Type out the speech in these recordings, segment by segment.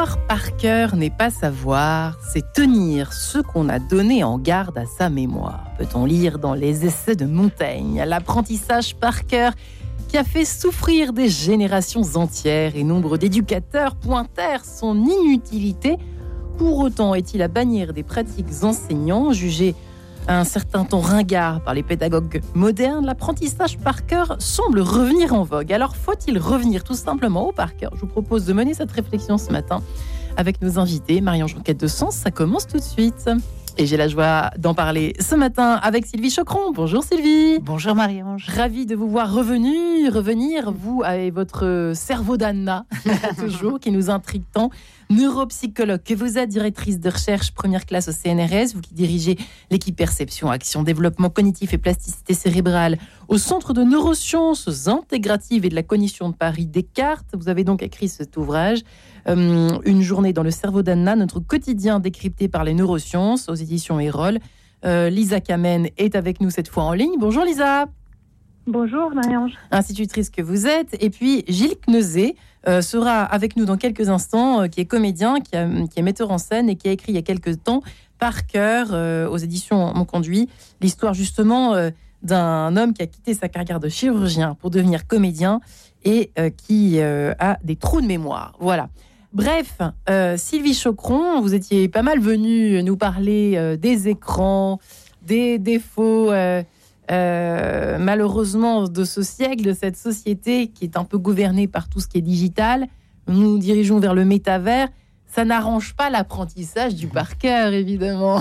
Savoir par cœur n'est pas savoir, c'est tenir ce qu'on a donné en garde à sa mémoire. Peut-on lire dans les essais de Montaigne l'apprentissage par cœur qui a fait souffrir des générations entières et nombre d'éducateurs pointèrent son inutilité? Pour autant, est-il à bannir des pratiques enseignants jugées un certain temps ringard par les pédagogues modernes, l'apprentissage par cœur semble revenir en vogue. Alors faut-il revenir tout simplement au par cœur? Je vous propose de mener cette réflexion ce matin avec nos invités. Marie-Ange de Sens, ça commence tout de suite. Et j'ai la joie d'en parler ce matin avec Sylvie Chocron. Bonjour Sylvie. Bonjour Marie-Ange. Ravie de vous voir revenu, revenir, vous avec votre cerveau d'Anna, toujours, qui nous intrigue tant neuropsychologue, que vous êtes directrice de recherche première classe au CNRS, vous qui dirigez l'équipe perception, action, développement cognitif et plasticité cérébrale au Centre de neurosciences intégratives et de la cognition de Paris Descartes. Vous avez donc écrit cet ouvrage, euh, Une journée dans le cerveau d'Anna, notre quotidien décrypté par les neurosciences aux éditions Erol. Euh, Lisa Kamen est avec nous cette fois en ligne. Bonjour Lisa. Bonjour Marie-Ange. Institutrice que vous êtes. Et puis Gilles Kneuzé euh, sera avec nous dans quelques instants, euh, qui est comédien, qui, est metteur en scène et qui a écrit il y a quelques temps par cœur euh, aux éditions Mon Conduit l'histoire justement d'un homme qui a quitté sa carrière de chirurgien pour devenir comédien et qui a des trous de mémoire. Voilà. Bref, Sylvie Chocron, vous étiez pas mal venue nous parler des écrans, des défauts euh, malheureusement de ce siècle, de cette société qui est un peu gouvernée par tout ce qui est digital. Nous nous dirigeons vers le métavers ça n'arrange pas l'apprentissage du par cœur, évidemment.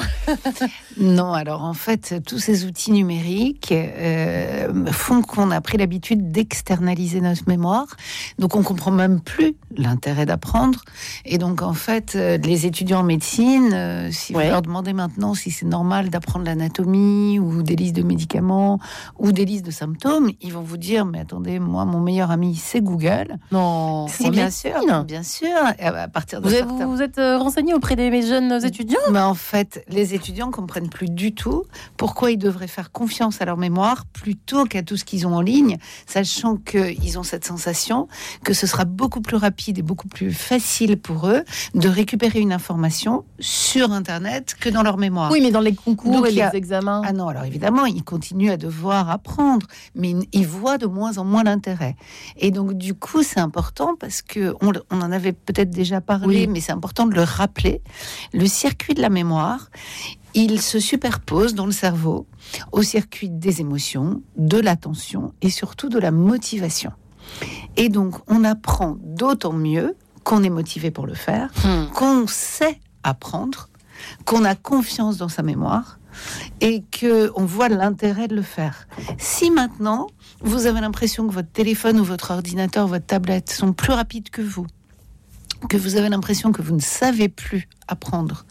non, alors en fait, tous ces outils numériques euh, font qu'on a pris l'habitude d'externaliser notre mémoire. Donc on comprend même plus l'intérêt d'apprendre. Et donc en fait, euh, les étudiants en médecine, euh, si vous leur demandez maintenant si c'est normal d'apprendre l'anatomie ou des listes de médicaments ou des listes de symptômes, ils vont vous dire, mais attendez, moi, mon meilleur ami, c'est Google. Non, si bien sûr, bien sûr. À partir de vous vous êtes euh, renseigné auprès des jeunes étudiants? Mais en fait, les étudiants comprennent plus du tout pourquoi ils devraient faire confiance à leur mémoire plutôt qu'à tout ce qu'ils ont en ligne, sachant qu'ils ont cette sensation que ce sera beaucoup plus rapide et beaucoup plus facile pour eux de récupérer une information sur Internet que dans leur mémoire. Oui, mais dans les concours et les examens. Ah non, alors évidemment, ils continuent à devoir apprendre, mais ils voient de moins en moins l'intérêt. Et donc, du coup, c'est important parce que on, en avait peut-être déjà parlé, mais c'est important de le rappeler, le circuit de la mémoire, il se superpose dans le cerveau au circuit des émotions, de l'attention et surtout de la motivation. Et donc, on apprend d'autant mieux qu'on est motivé pour le faire, hmm. qu'on sait apprendre, qu'on a confiance dans sa mémoire et que on voit l'intérêt de le faire. Si maintenant vous avez l'impression que votre téléphone ou votre ordinateur, votre tablette sont plus rapides que vous, que vous avez l'impression que vous ne savez plus apprendre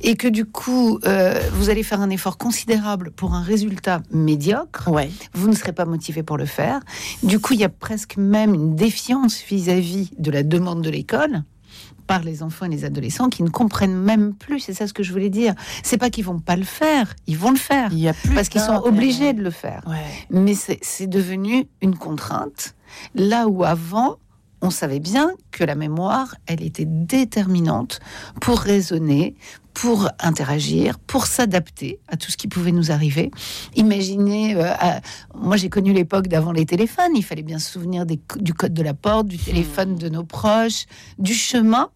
et que du coup euh, vous allez faire un effort considérable pour un résultat médiocre, ouais. vous ne serez pas motivé pour le faire. Du coup, il y a presque même une défiance vis-à-vis de la demande de l'école par les enfants et les adolescents qui ne comprennent même plus. C'est ça ce que je voulais dire. C'est pas qu'ils vont pas le faire, ils vont le faire. Il y a plus parce qu'ils sont obligés de le faire. Mais c'est devenu une contrainte. Là où avant, on savait bien que la mémoire, elle était déterminante pour raisonner, pour interagir, pour s'adapter à tout ce qui pouvait nous arriver. Imaginez, euh, moi j'ai connu l'époque d'avant les téléphones, il fallait bien se souvenir du code de la porte, du téléphone de nos proches, du chemin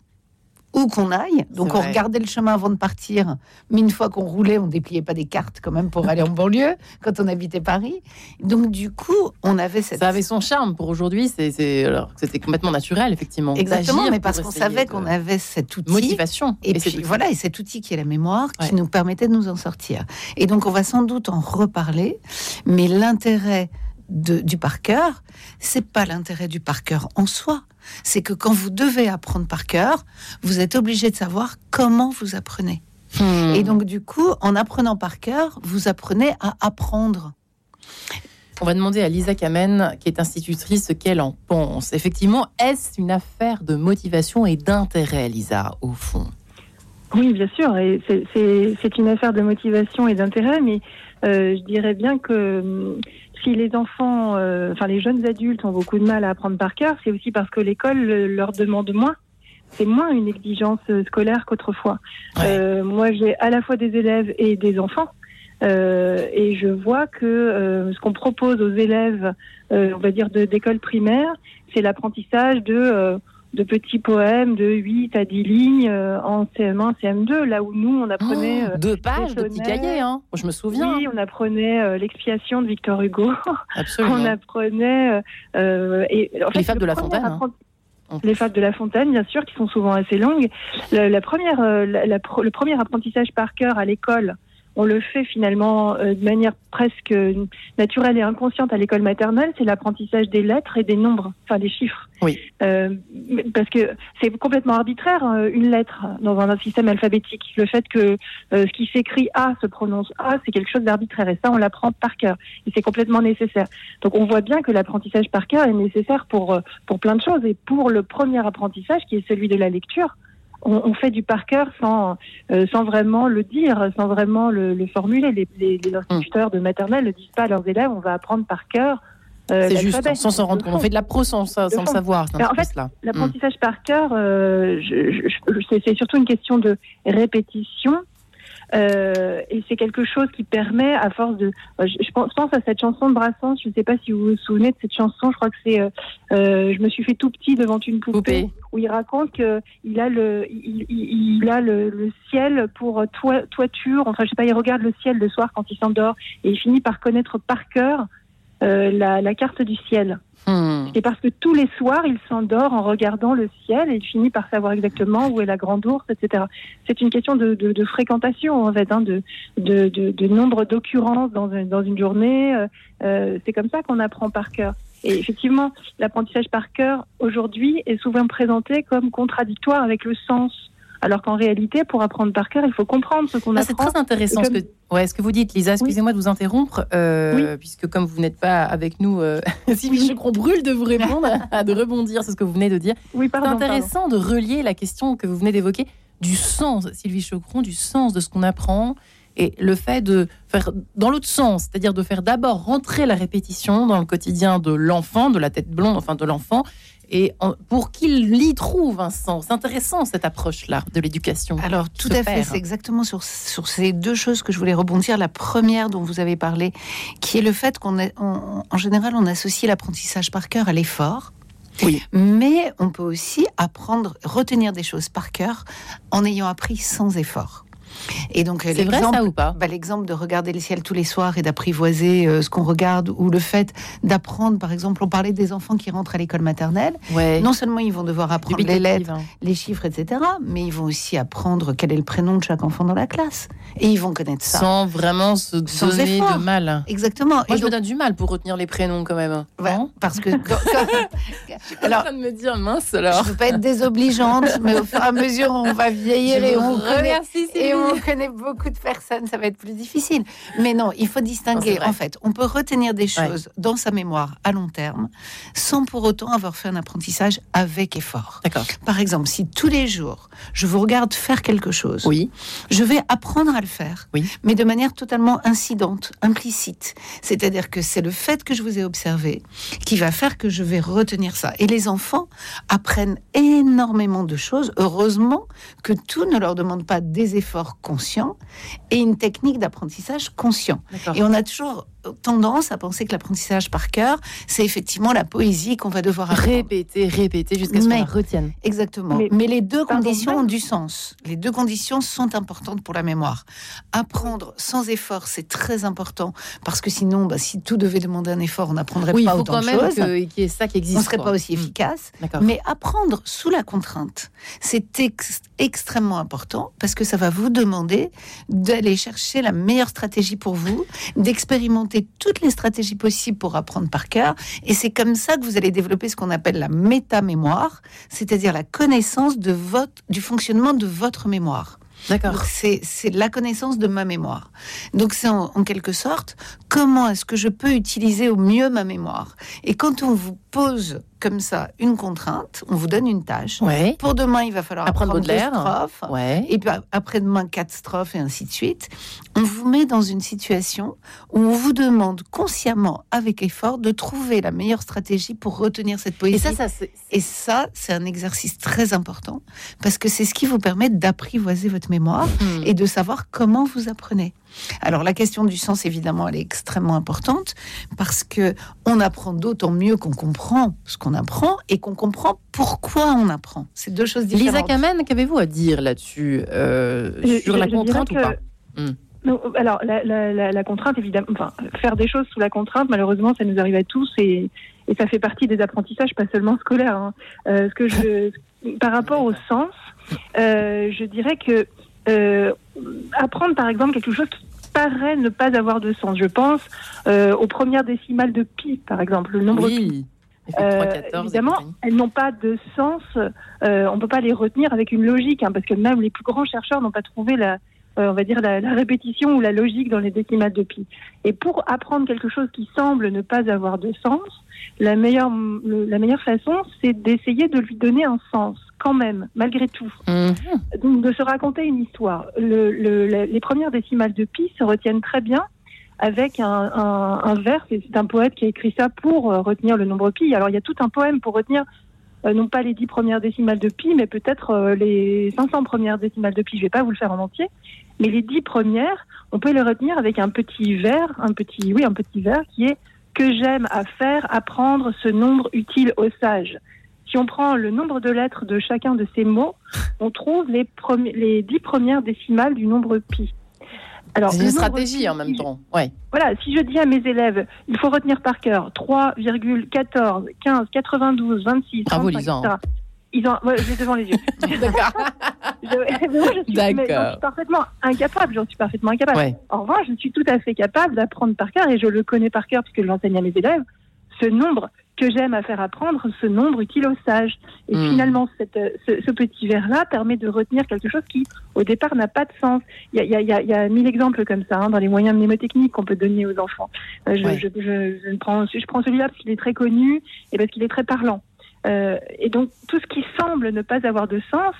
où qu'on aille. Donc on regardait le chemin avant de partir, mais une fois qu'on roulait, on dépliait pas des cartes quand même pour aller en banlieue quand on habitait Paris. Donc du coup, on avait cette... Ça avait son charme pour aujourd'hui, c'est alors c'était complètement naturel effectivement. Exactement, mais parce qu'on savait qu'on avait cet outil. Motivation. Et, puis voilà, et cet outil qui est la mémoire qui nous permettait de nous en sortir. Et donc on va sans doute en reparler, mais l'intérêt du par cœur, c'est pas l'intérêt du par cœur en soi c'est que quand vous devez apprendre par cœur, vous êtes obligé de savoir comment vous apprenez. Hmm. Et donc, du coup, en apprenant par cœur, vous apprenez à apprendre. On va demander à Lisa Kamen, qui est institutrice, ce qu'elle en pense. Effectivement, est-ce une affaire de motivation et d'intérêt, Lisa, au fond? Oui, bien sûr. Et c'est une affaire de motivation et d'intérêt, mais euh, je dirais bien que hum, si les enfants, euh, enfin les jeunes adultes ont beaucoup de mal à apprendre par cœur, c'est aussi parce que l'école leur demande moins. c'est moins une exigence scolaire qu'autrefois. moi, j'ai à la fois des élèves et des enfants. et je vois que ce qu'on propose aux élèves, on va dire d'école primaire, c'est l'apprentissage de de petits poèmes de 8 à 10 lignes euh, en CM1, CM2, là où nous, on apprenait... Oh, deux pages de petits cahiers, hein je me souviens. Oui, on apprenait euh, l'expiation de Victor Hugo. Absolument. on apprenait... Euh, et, les fables de la Fontaine. Hein. Les fables de la Fontaine, bien sûr, qui sont souvent assez longues. La, première, le premier apprentissage par cœur à l'école, on le fait finalement euh, de manière presque naturelle et inconsciente à l'école maternelle, c'est l'apprentissage des lettres et des nombres, enfin des chiffres. Oui. Euh, parce que c'est complètement arbitraire euh, une lettre dans un, système alphabétique. Le fait que ce qui s'écrit A se prononce A, c'est quelque chose d'arbitraire et ça on l'apprend par cœur et c'est complètement nécessaire. Donc on voit bien que l'apprentissage par cœur est nécessaire pour pour plein de choses et pour le premier apprentissage qui est celui de la lecture on, fait du par cœur sans, euh, sans vraiment le dire, sans vraiment le, formuler. Les, les, les instituteurs de maternelle ne disent pas à leurs élèves on va apprendre par cœur. Euh, c'est juste, sans s'en rendre compte. On fait de la pro sans, sans le savoir. en fait, l'apprentissage par cœur, euh, c'est surtout une question de répétition euh, et c'est quelque chose qui permet, à force de, euh, je, pense, à cette chanson de Brassens. Je ne sais pas si vous vous souvenez de cette chanson. Je crois que c'est, euh, je me suis fait tout petit devant une poupée, où il raconte qu'il a le, il, a le, ciel pour toiture. Enfin, je sais pas, il regarde le ciel le soir quand il s'endort et il finit par connaître par cœur la, la, carte du ciel. Hmm. Et parce que tous les soirs, il s'endort en regardant le ciel et il finit par savoir exactement où est la grande ours, etc. C'est une question de, de, fréquentation, en fait, hein, de, de, nombre d'occurrences dans, dans, une journée. Euh, euh, c'est comme ça qu'on apprend par cœur. Et effectivement, l'apprentissage par cœur, aujourd'hui, est souvent présenté comme contradictoire avec le sens alors qu'en réalité, pour apprendre par cœur, il faut comprendre ce qu'on ah, apprend. C'est très intéressant ce, que, ouais, ce que vous dites, Lisa. Excusez-moi de vous interrompre, euh, puisque comme vous n'êtes pas avec nous, euh, Sylvie Chocron brûle de vous répondre, de rebondir sur ce que vous venez de dire. Oui, c'est intéressant de relier la question que vous venez d'évoquer du sens, Sylvie Chocron, du sens de ce qu'on apprend et le fait de faire dans l'autre sens, c'est-à-dire de faire d'abord rentrer la répétition dans le quotidien de l'enfant, de la tête blonde, enfin de l'enfant, et pour qu'il y trouve un sens. intéressant cette approche-là de l'éducation. Alors tout à fait, c'est exactement sur, sur ces deux choses que je voulais rebondir. La première dont vous avez parlé, qui est le fait qu'on en général on associe l'apprentissage par cœur à l'effort. Oui. Mais on peut aussi apprendre, retenir des choses par cœur en ayant appris sans effort. Et donc, c'est vrai ça ou pas bah, L'exemple de regarder le ciel tous les soirs et d'apprivoiser euh, ce qu'on regarde, ou le fait d'apprendre, par exemple, on parlait des enfants qui rentrent à l'école maternelle. Non seulement ils vont devoir apprendre les lettres, hein. les chiffres, etc., mais ils vont aussi apprendre quel est le prénom de chaque enfant dans la classe. Et ils vont connaître ça. Sans vraiment se donner de mal. Exactement. Moi, je me donne du mal pour retenir les prénoms quand même. parce que. alors, en train de me dire mince alors. Je ne veux pas être désobligeante, mais au fur et à mesure, on va vieillir et on, connaît, et on connaît beaucoup de personnes, ça va être plus difficile. Mais non, il faut distinguer. en fait, on peut retenir des choses dans sa mémoire à long terme sans pour autant avoir fait un apprentissage avec effort. D'accord. Par exemple, si tous les jours, je vous regarde faire quelque chose, oui. je vais apprendre à le faire, oui. mais de manière totalement incidente, implicite. C'est-à-dire que c'est le fait que je vous ai observé qui va faire que je vais retenir ça. Et les enfants apprennent énormément de choses. Heureusement que tout ne leur demande pas des efforts conscient et une technique d'apprentissage conscient. Et on a toujours tendance à penser que l'apprentissage par cœur, c'est effectivement la poésie qu'on va devoir répéter, répéter jusqu'à ce qu'on la retienne. Exactement. Mais, les deux conditions ont du sens. Les deux conditions sont importantes pour la mémoire. Apprendre sans effort, c'est très important parce que sinon, bah, si tout devait demander un effort, on n'apprendrait pas autant de choses. qu'il y ait ça qui existe. On serait pas aussi mm. efficace. Mais apprendre sous la contrainte, c'est extrêmement important parce que ça va vous demander d'aller chercher la meilleure stratégie pour vous, d'expérimenter toutes les stratégies possibles pour apprendre par cœur. Et c'est comme ça que vous allez développer ce qu'on appelle la métamémoire, c'est-à-dire la connaissance de votre, du fonctionnement de votre mémoire. D'accord. C'est la connaissance de ma mémoire. Donc c'est en, quelque sorte comment est-ce que je peux utiliser au mieux ma mémoire? Et quand on vous pose comme ça une contrainte, on vous donne une tâche. Ouais. Pour demain, il va falloir Apprendre apprendre deux strophes. Ouais. Et puis après-demain, quatre strophes et ainsi de suite. On vous met dans une situation où on vous demande consciemment, avec effort, de trouver la meilleure stratégie pour retenir cette poésie. Et ça, ça c'est. Et ça, c'est un exercice très important parce que c'est ce qui vous permet d'apprivoiser votre mémoire Hmm. et de savoir comment vous apprenez. Alors la question du sens, évidemment, elle est extrêmement importante parce que on apprend d'autant mieux qu'on comprend ce qu'on apprend et qu'on comprend pourquoi on apprend. C'est deux choses Lisa différentes. Kamen, qu'avez-vous à dire là-dessus euh, sur je- la je contrainte ou que- pas? Hmm. Non, alors, la, la- la- la contrainte, évidemment, enfin, faire des choses sous la contrainte, malheureusement, ça nous arrive à tous et, et ça fait partie des apprentissages, pas seulement scolaires. hein. Euh, ce que je, par rapport au sens, euh, je dirais que euh, apprendre, par exemple, quelque chose qui paraît ne pas avoir de sens. Je pense euh, aux premières décimales de pi, par exemple, le nombre pi. Oui. Euh, 3, 14, et évidemment, elles n'ont pas de sens. euh, on peut pas les retenir avec une logique, hein, parce que même les plus grands chercheurs n'ont pas trouvé la, euh, on va dire la, la répétition ou la logique dans les décimales de pi. Et pour apprendre quelque chose qui semble ne pas avoir de sens, la meilleure, le- la meilleure façon, c'est d'essayer de lui donner un sens, quand même, malgré tout. Mhm. Donc de se raconter une histoire. Le, le- la- les premières décimales de pi se retiennent très bien avec un, un, un vers. C'est un poète qui a écrit ça pour euh, retenir le nombre pi. Alors il y a tout un poème pour retenir euh, non pas les dix premières décimales de pi, mais peut-être euh, les 500 premières décimales de pi. Je vais pas vous le faire en entier, mais les dix premières, on peut les retenir avec un petit vers, un petit, oui, un petit vers qui est que j'aime à faire apprendre ce nombre utile aux sages. Si on prend le nombre de lettres de chacun de ces mots, on trouve les, dix premières décimales du nombre pi. Alors, C'est une stratégie pi, en même temps. Ouais. Voilà, si je dis à mes élèves, il faut retenir par cœur 3,14, 15, 92, 26, Bravo, 35, Lisa. etc. Ils ont, ouais, je l'ai devant les yeux. D'accord. Je, je suis, parfaitement incapable. J'en suis parfaitement incapable. Ouais. En revanche, je suis tout à fait capable d'apprendre par cœur et je le connais par cœur puisque je l'enseigne à mes élèves. Ce nombre que j'aime à faire apprendre, ce nombre utile aux sages. Et Hmm. finalement, cette, euh, ce, ce petit vers-là permet de retenir quelque chose qui, au départ, n'a pas de sens. Il y a, y y y mille exemples comme ça hein, dans les moyens mnémotechniques qu'on peut donner aux enfants. Euh, je, Ouais. je, je, je prends, je prends celui-là parce qu'il est très connu et parce qu'il est très parlant. Euh, et donc, tout ce qui semble ne pas avoir de sens,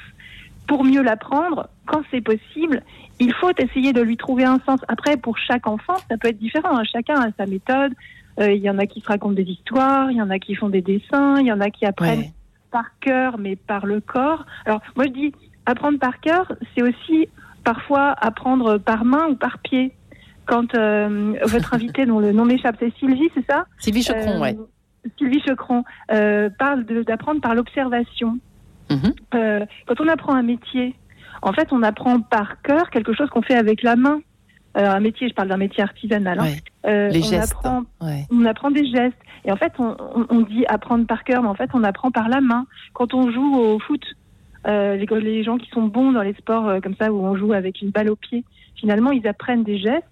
pour mieux l'apprendre, quand c'est possible, il faut essayer de lui trouver un sens. Après, pour chaque enfant, ça peut être différent. hein. Chacun a sa méthode. Euh, Il y en a qui se racontent des histoires, il y en a qui font des dessins, il y en a qui apprennent Ouais. par cœur, mais par le corps. Alors, moi, je dis, apprendre par cœur, c'est aussi parfois apprendre par main ou par pied. Quand euh, votre invité, dont le nom m'échappe, c'est Sylvie, c'est ça? Sylvie Chocron, Euh, ouais. Sylvie Chocron parle d'apprendre par l'observation. Mhm. Euh, quand on apprend un métier, en fait, on apprend par cœur quelque chose qu'on fait avec la main. Euh, un métier, je parle d'un métier artisanal. hein. Ouais. Euh, Les on gestes. apprend Ouais. on apprend des gestes. Et en fait, on, on- on dit apprendre par cœur, mais en fait, on apprend par la main. Quand on joue au foot, euh, les, les gens qui sont bons dans les sports euh, comme ça, où on joue avec une balle au pied, finalement, ils apprennent des gestes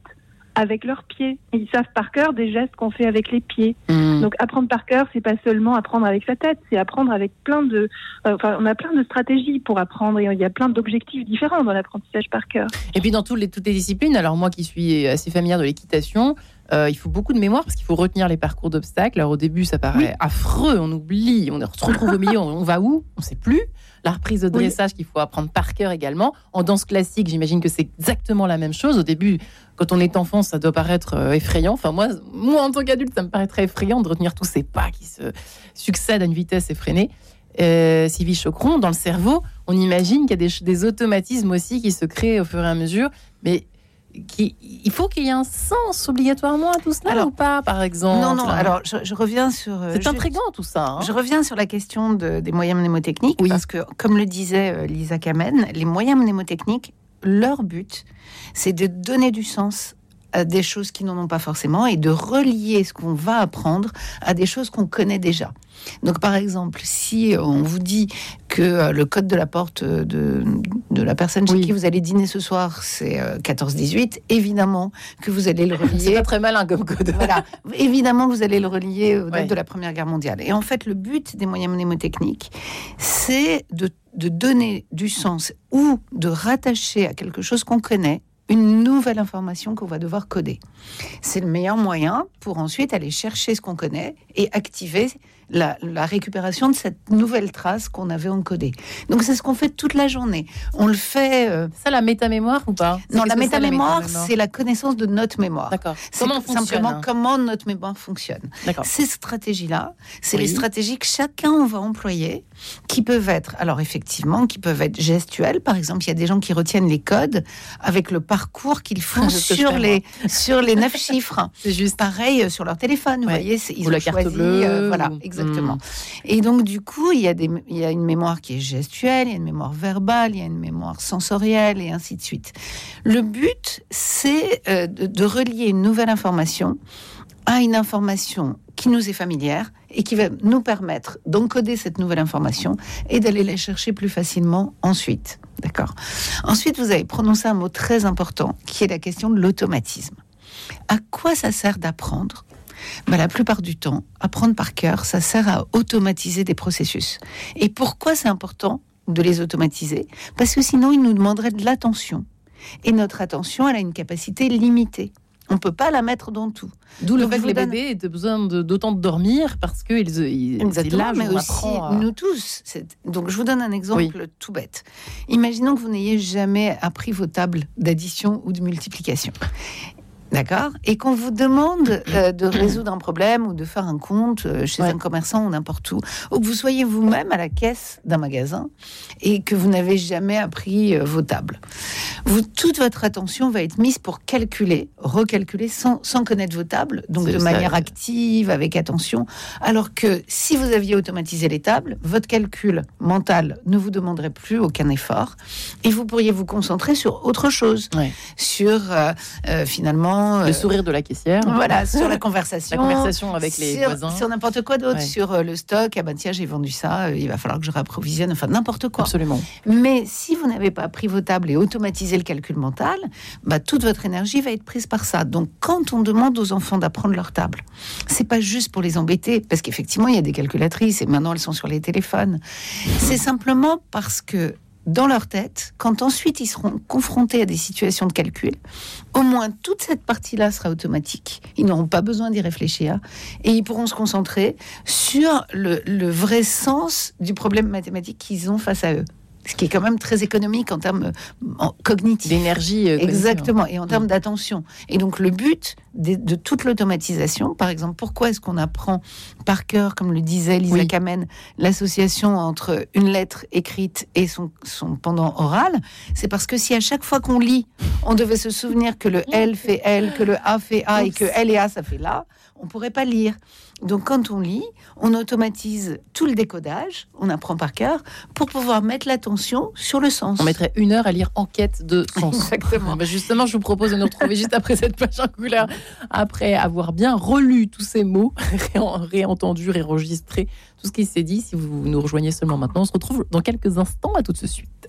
avec leurs pieds. Ils savent par cœur des gestes qu'on fait avec les pieds. Mhm. Donc, apprendre par cœur, c'est pas seulement apprendre avec sa tête, c'est apprendre avec plein de. euh, Enfin, on a plein de stratégies pour apprendre et il y a plein d'objectifs différents dans l'apprentissage par cœur. Et puis dans toutes les, toutes les disciplines, alors moi qui suis assez familière de l'équitation, euh, il faut beaucoup de mémoire parce qu'il faut retenir les parcours d'obstacles. Alors au début, ça paraît affreux, on oublie, on se retrouve au milieu, on, va où? On ne sait plus. La reprise de dressage qu'il faut apprendre par cœur également. En danse classique, j'imagine que c'est exactement la même chose. Au début, quand on est enfant, ça doit paraître euh, effrayant. Enfin moi, moi en tant qu'adulte, ça me paraît très effrayant de retenir tous ces pas qui se succèdent à une vitesse effrénée. Euh, Sylvie Chocron, dans le cerveau, on imagine qu'il y a des, des automatismes aussi qui se créent au fur et à mesure, mais qui, il faut qu'il y ait un sens obligatoirement à tout cela Alors- ou pas, par exemple? Non, non, alors je, je reviens sur. euh, c'est intriguant tout ça. hein. Je reviens sur la question de- des moyens mnémotechniques, Oui. parce que, comme le disait euh, Lisa Kamen, les moyens mnémotechniques, leur but, c'est de donner du sens à des choses qui n'en ont pas forcément et de relier ce qu'on va apprendre à des choses qu'on connaît déjà. Donc, par exemple, si on vous dit que euh, le code de la porte euh, de, de la personne chez qui vous allez dîner ce soir, c'est euh, 14-18, évidemment que vous allez le C'est relier pas très malin comme code. voilà, évidemment, vous allez le relier aux dates Ouais. de la Première Guerre mondiale. Et en fait, le but des moyens mnémotechniques, c'est de, de donner du sens ou de rattacher à quelque chose qu'on connaît une nouvelle information qu'on va devoir coder. C'est le meilleur moyen pour ensuite aller chercher ce qu'on connaît et activer la, récupération de cette nouvelle trace qu'on avait encodée. Donc c'est ce qu'on fait toute la journée. On le fait. Euh, ça la métamémoire ou pas? Non, la métamémoire, c'est la connaissance de notre mémoire. D'accord. Comment simplement comment notre mémoire fonctionne. Ces stratégies-là, c'est les stratégies que chacun va employer, qui peuvent être, alors effectivement, qui peuvent être gestuelles. Par exemple, il y a des gens qui retiennent les codes avec le parcours qu'ils font sur les sur les neuf chiffres. C'est juste pareil euh, sur leur téléphone. Vous voyez, ils ou la carte bleue. Euh, voilà, exactement. Hmm. Et donc du coup, il y a des, il y a une mémoire qui est gestuelle, il y a une mémoire verbale, il y a une mémoire sensorielle et ainsi de suite. Le but, c'est euh, de relier une nouvelle information à une information qui nous est familière et qui va nous permettre d'encoder cette nouvelle information et d'aller la chercher plus facilement ensuite. D'accord? Ensuite, vous avez prononcé un mot très important qui est la question de l'automatisme. À quoi ça sert d'apprendre? Ben, La plupart du temps, apprendre par cœur, ça sert à automatiser des processus. Et pourquoi c'est important de les automatiser? Parce que sinon, ils nous demanderaient de l'attention. Et notre attention, elle a une capacité limitée. On ne peut pas la mettre dans tout. D'où le fait que les bébés aient besoin d'autant de, dormir parce qu'ils ils, Exactement, mais aussi nous tous. Donc je vous donne un exemple tout bête. Imaginons que vous n'ayez jamais appris vos tables d'addition ou de multiplication. D'accord. Et qu'on vous demande euh, de résoudre un problème ou de faire un compte euh, chez un commerçant ou n'importe où, ou que vous soyez vous-même à la caisse d'un magasin et que vous n'avez jamais appris euh, vos tables. Vous, toute votre attention va être mise pour calculer, recalculer sans, sans connaître vos tables, donc de manière active, avec attention. Alors que si vous aviez automatisé les tables, votre calcul mental ne vous demanderait plus aucun effort et vous pourriez vous concentrer sur autre chose, sur finalement le euh, sourire de la caissière. Voilà, sur la conversation. La conversation avec les voisins. Sur n'importe quoi d'autre, sur euh, le stock. Ah ben tiens, j'ai vendu ça, euh, il va falloir que je réapprovisionne, enfin n'importe quoi. Absolument. Mais si vous n'avez pas pris vos tables et automatisé le calcul mental, bah, toute votre énergie va être prise par ça. Donc quand on demande aux enfants d'apprendre leur table, c'est pas juste pour les embêter, parce qu'effectivement, il y a des calculatrices et maintenant elles sont sur les téléphones. C'est simplement parce que dans leur tête, quand ensuite ils seront confrontés à des situations de calcul, au moins toute cette partie-là sera automatique. Ils n'auront pas besoin d'y réfléchir et ils pourront se concentrer sur le, vrai sens du problème mathématique qu'ils ont face à eux ce qui est quand même très économique en termes cognitifs. D'énergie. Euh, Exactement, et en termes mm. d'attention. Et donc le but de, toute l'automatisation, par exemple, pourquoi est-ce qu'on apprend par cœur, comme le disait Lisa Kamen, l'association entre une lettre écrite et son, son pendant oral C'est parce que si à chaque fois qu'on lit, on devait se souvenir que le L fait L, que le A fait A et que L et A ça fait là, on pourrait pas lire. Donc quand on lit, on automatise tout le décodage, on apprend par cœur, pour pouvoir mettre l'attention sur le sens. On mettrait une heure à lire Enquête de sens. Exactement. Bah, justement, je vous propose de nous retrouver juste après cette page en couleur, après avoir bien relu tous ces mots, réentendu, réenregistré tout ce qui s'est dit. Si vous nous rejoignez seulement maintenant, on se retrouve dans quelques instants. À tout de suite.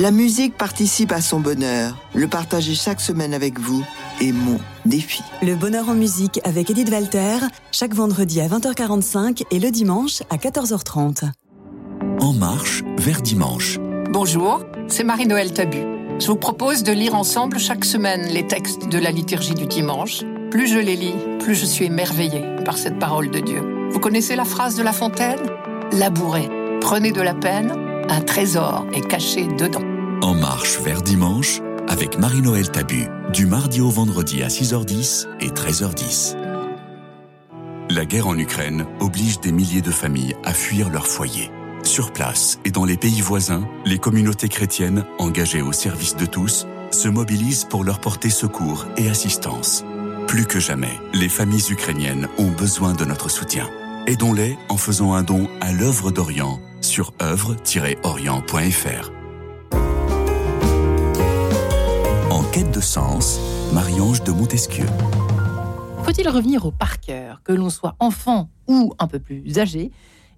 La musique participe à son bonheur. Le partager chaque semaine avec vous est mon défi. Le bonheur en musique avec Edith Walter, chaque vendredi à 20h45 et le dimanche à 14h30. En marche vers dimanche. Bonjour, c'est Marie-Noël Tabu. Je vous propose de lire ensemble chaque semaine les textes de la liturgie du dimanche. Plus je les lis, plus je suis émerveillée par cette parole de Dieu. Vous connaissez la phrase de La Fontaine? Labourez, prenez de la peine un trésor est caché dedans. En marche vers dimanche avec Marie-Noël Tabu, du mardi au vendredi à 6h10 et 13h10. La guerre en Ukraine oblige des milliers de familles à fuir leur foyer. Sur place et dans les pays voisins, les communautés chrétiennes, engagées au service de tous, se mobilisent pour leur porter secours et assistance. Plus que jamais, les familles ukrainiennes ont besoin de notre soutien. Aidons-les en faisant un don à l'œuvre d'Orient sur œuvre-orient.fr. En quête de sens, Marie-Ange de Montesquieu. Faut-il revenir au par que l'on soit enfant ou un peu plus âgé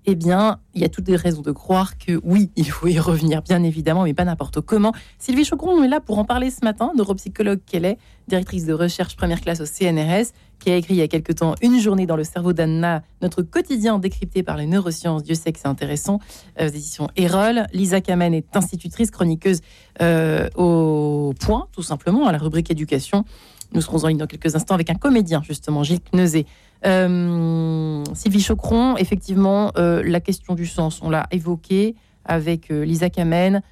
eh bien, il y a toutes les raisons de croire que oui, il faut y revenir, bien évidemment, mais pas n'importe comment. Sylvie Chocron est là pour en parler ce matin, neuropsychologue qu'elle est, directrice de recherche première classe au CNRS, qui a écrit il y a quelque temps Une journée dans le cerveau d'Anna, notre quotidien décrypté par les neurosciences. Dieu sait que c'est intéressant, euh, éditions Erol. Lisa Kamen est institutrice, chroniqueuse euh, au point, tout simplement, à la rubrique éducation. Nous serons en ligne dans quelques instants avec un comédien, justement, Gilles Kneuzé. Euh, Sylvie Chocron, effectivement, euh, la question du sens, on l'a évoqué avec euh, Lisa Kamen,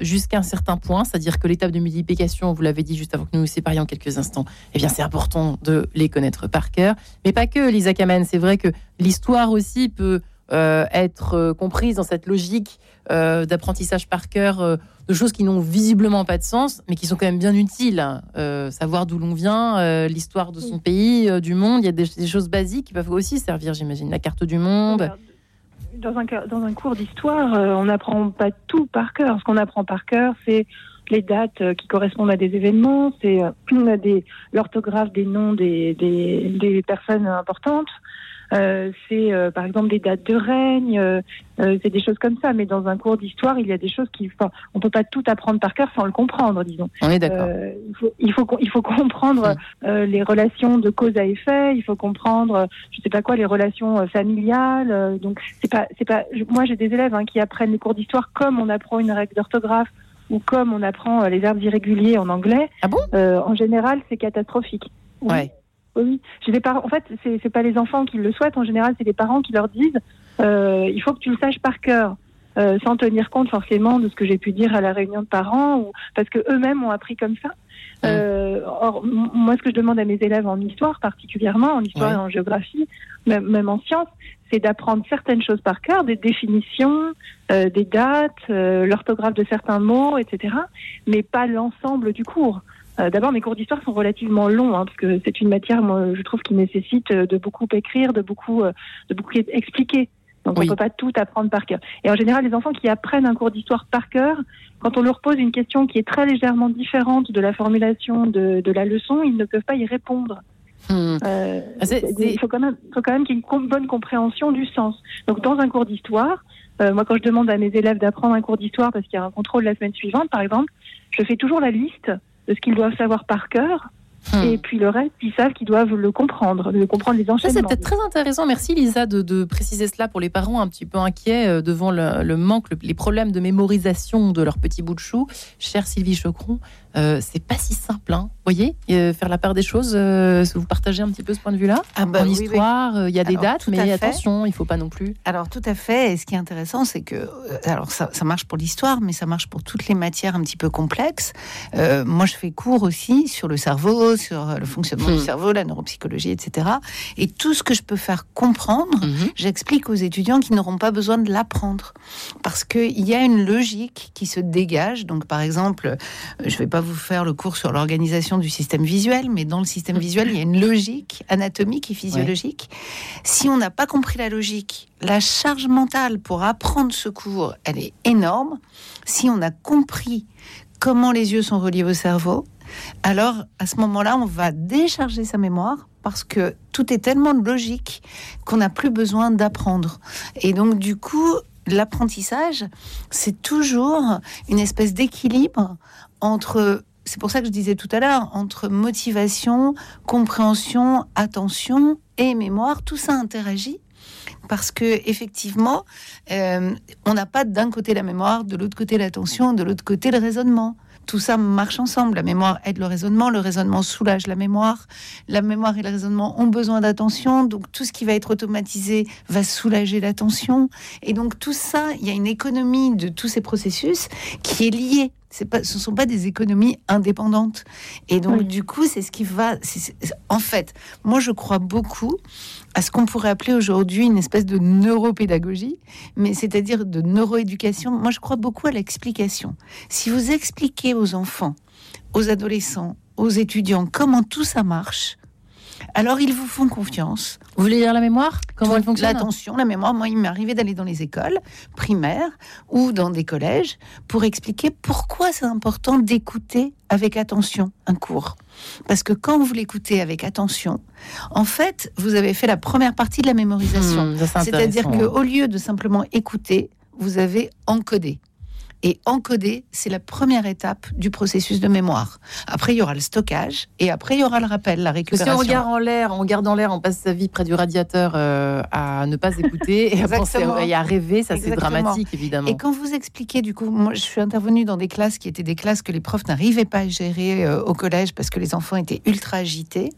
jusqu'à un certain point, c'est-à-dire que l'étape de multiplication, vous l'avez dit juste avant que nous nous séparions quelques instants, eh bien c'est important de les connaître par cœur. Mais pas que, Lisa Kamen, c'est vrai que l'histoire aussi peut être comprise dans cette logique d'apprentissage par cœur de choses qui n'ont visiblement pas de sens, mais qui sont quand même bien utiles. Euh, savoir d'où l'on vient, euh, l'histoire de son pays, euh, du monde, il y a des, choses basiques qui peuvent aussi servir, j'imagine. La carte du monde. Dans un, dans un cours d'histoire, on n'apprend pas tout par cœur. Ce qu'on apprend par cœur, c'est les dates qui correspondent à des événements, c'est l'orthographe des noms des, des, des personnes importantes. Euh, c'est euh, par exemple des dates de règne, euh, c'est des choses comme ça. Mais dans un cours d'histoire, il y a des choses qui, enfin, on peut pas tout apprendre par cœur sans le comprendre, disons. On est d'accord. il faut, il faut, il faut comprendre mm. les relations de cause à effet. Il faut comprendre, je sais pas quoi, les relations familiales. donc c'est pas, c'est pas. Moi, j'ai des élèves hein, qui apprennent les cours d'histoire comme on apprend une règle d'orthographe ou comme on apprend les verbes irréguliers en anglais. Ah bon? En général, c'est catastrophique. Ouais. Oui, j'ai des parents. En fait, c'est c'est pas les enfants qui le souhaitent. En général, c'est les parents qui leur disent euh, il faut que tu le saches par cœur. Euh, sans tenir compte forcément de ce que j'ai pu dire à la réunion de parents, ou parce que eux-mêmes ont appris comme ça. Mmh. Euh, or, moi, ce que je demande à mes élèves en histoire, particulièrement en histoire et en géographie, même, même en sciences, c'est d'apprendre certaines choses par cœur, des définitions, euh, des dates, l'orthographe de certains mots, etc., mais pas l'ensemble du cours. Euh, d'abord, mes cours d'histoire sont relativement longs, hein, parce que c'est une matière, moi, je trouve, qui nécessite euh, de beaucoup écrire, de beaucoup, euh, de beaucoup expliquer. Donc, on ne peut pas tout apprendre par cœur. Et en général, les enfants qui apprennent un cours d'histoire par cœur, quand on leur pose une question qui est très légèrement différente de la formulation de, de la leçon, ils ne peuvent pas y répondre. Hmm. Ah, il faut quand même, faut quand même qu'il y ait une bonne compréhension du sens. Donc, dans un cours d'histoire, moi, quand je demande à mes élèves d'apprendre un cours d'histoire parce qu'il y a un contrôle la semaine suivante, par exemple, je fais toujours la liste de ce qu'ils doivent savoir par cœur. Hmm. Et puis le reste, ils savent qu'ils doivent le comprendre, de comprendre les enchaînements. C'est peut-être très intéressant, merci Lisa, de, préciser cela pour les parents un petit peu inquiets euh, devant le, manque, les problèmes de mémorisation de leur petit bout de chou. Chère Sylvie Chocron, euh, c'est pas si simple, hein. Vous voyez, euh, faire la part des choses. Euh, vous partagez un petit peu ce point de vue-là ah bah En histoire, il y a des dates, mais attention, il faut pas non plus. Alors tout à fait. Et ce qui est intéressant, c'est que alors ça, ça, marche pour l'histoire, mais ça marche pour toutes les matières un petit peu complexes. moi, je fais cours aussi sur le cerveau, sur le fonctionnement du hmm. cerveau, la neuropsychologie, etc. Et tout ce que je peux faire comprendre, mhm. j'explique aux étudiants qui n'auront pas besoin de l'apprendre, parce qu'il y a une logique qui se dégage. Donc, par exemple, je vais pas vous faire le cours sur l'organisation du système visuel, mais dans le système visuel, il y a une logique anatomique et physiologique. Si on n'a pas compris la logique, la charge mentale pour apprendre ce cours, elle est énorme. Si on a compris comment les yeux sont reliés au cerveau, alors à ce moment-là, on va décharger sa mémoire parce que tout est tellement logique qu'on n'a plus besoin d'apprendre. Et donc du coup, l'apprentissage, c'est toujours une espèce d'équilibre entre c'est pour ça que je disais tout à l'heure, entre motivation, compréhension, attention et mémoire, tout ça interagit. Parce que effectivement, euh, on n'a pas d'un côté la mémoire, de l'autre côté l'attention, de l'autre côté le raisonnement tout ça marche ensemble. La mémoire aide le raisonnement, le raisonnement soulage la mémoire. La mémoire et le raisonnement ont besoin d'attention, donc tout ce qui va être automatisé va soulager l'attention. Et donc tout ça, il y a une économie de tous ces processus qui est liée pas, ce ne sont pas des économies indépendantes. Et donc, du coup, c'est ce qui va. en fait, moi, je crois beaucoup à ce qu'on pourrait appeler aujourd'hui une espèce de neuropédagogie, mais c'est-à-dire de neuroéducation. Moi, je crois beaucoup à l'explication. Si vous expliquez aux enfants, aux adolescents, aux étudiants comment tout ça marche, Alors ils vous font confiance. Vous voulez dire la mémoire? Comment elle fonctionne? L'attention, la mémoire. Moi, il m'est arrivé d'aller dans les écoles primaires ou dans des collèges pour expliquer pourquoi c'est important d'écouter avec attention un cours. Parce que quand vous l'écoutez avec attention, en fait, vous avez fait la première partie de la mémorisation. Hmm, C'est-à-dire intéressant. qu'au lieu de simplement écouter, vous avez encodé. Et encoder, c'est la première étape du processus de mémoire. Après, il y aura le stockage et après, il y aura le rappel, la Parce que si récupération. on regarde en l'air, on regarde en l'air, on passe sa vie près du radiateur euh, à ne pas écouter et à, penser, et à rêver, ça c'est dramatique évidemment. Et quand vous expliquez, du coup, moi je suis intervenue dans des classes qui étaient des classes que les profs n'arrivaient pas à gérer euh, au collège parce que les enfants étaient ultra agités.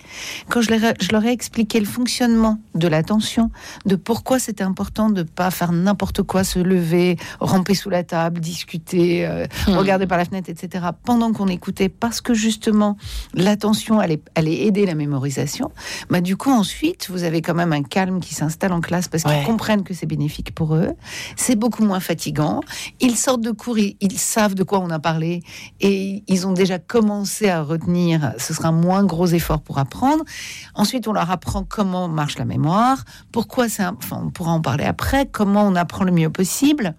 Quand je leur, ai- je leur ai expliqué le fonctionnement de l'attention, de pourquoi c'était important de pas faire n'importe quoi, se lever, ramper sous la table, discuter, euh, Hmm. regarder par la fenêtre, etc., pendant qu'on écoutait, parce que justement l'attention allait, allait aider la mémorisation, bah, du coup ensuite vous avez quand même un calme qui s'installe en classe parce qu'ils Ouais. comprennent que c'est bénéfique pour eux. C'est beaucoup moins fatigant. Ils sortent de cours, ils, ils savent de quoi on a parlé et ils ont déjà commencé à retenir. Ce sera un moins gros effort pour apprendre. Ensuite, on leur apprend comment marche la mémoire, pourquoi c'est, un- enfin, on pourra en parler après, comment on apprend le mieux possible.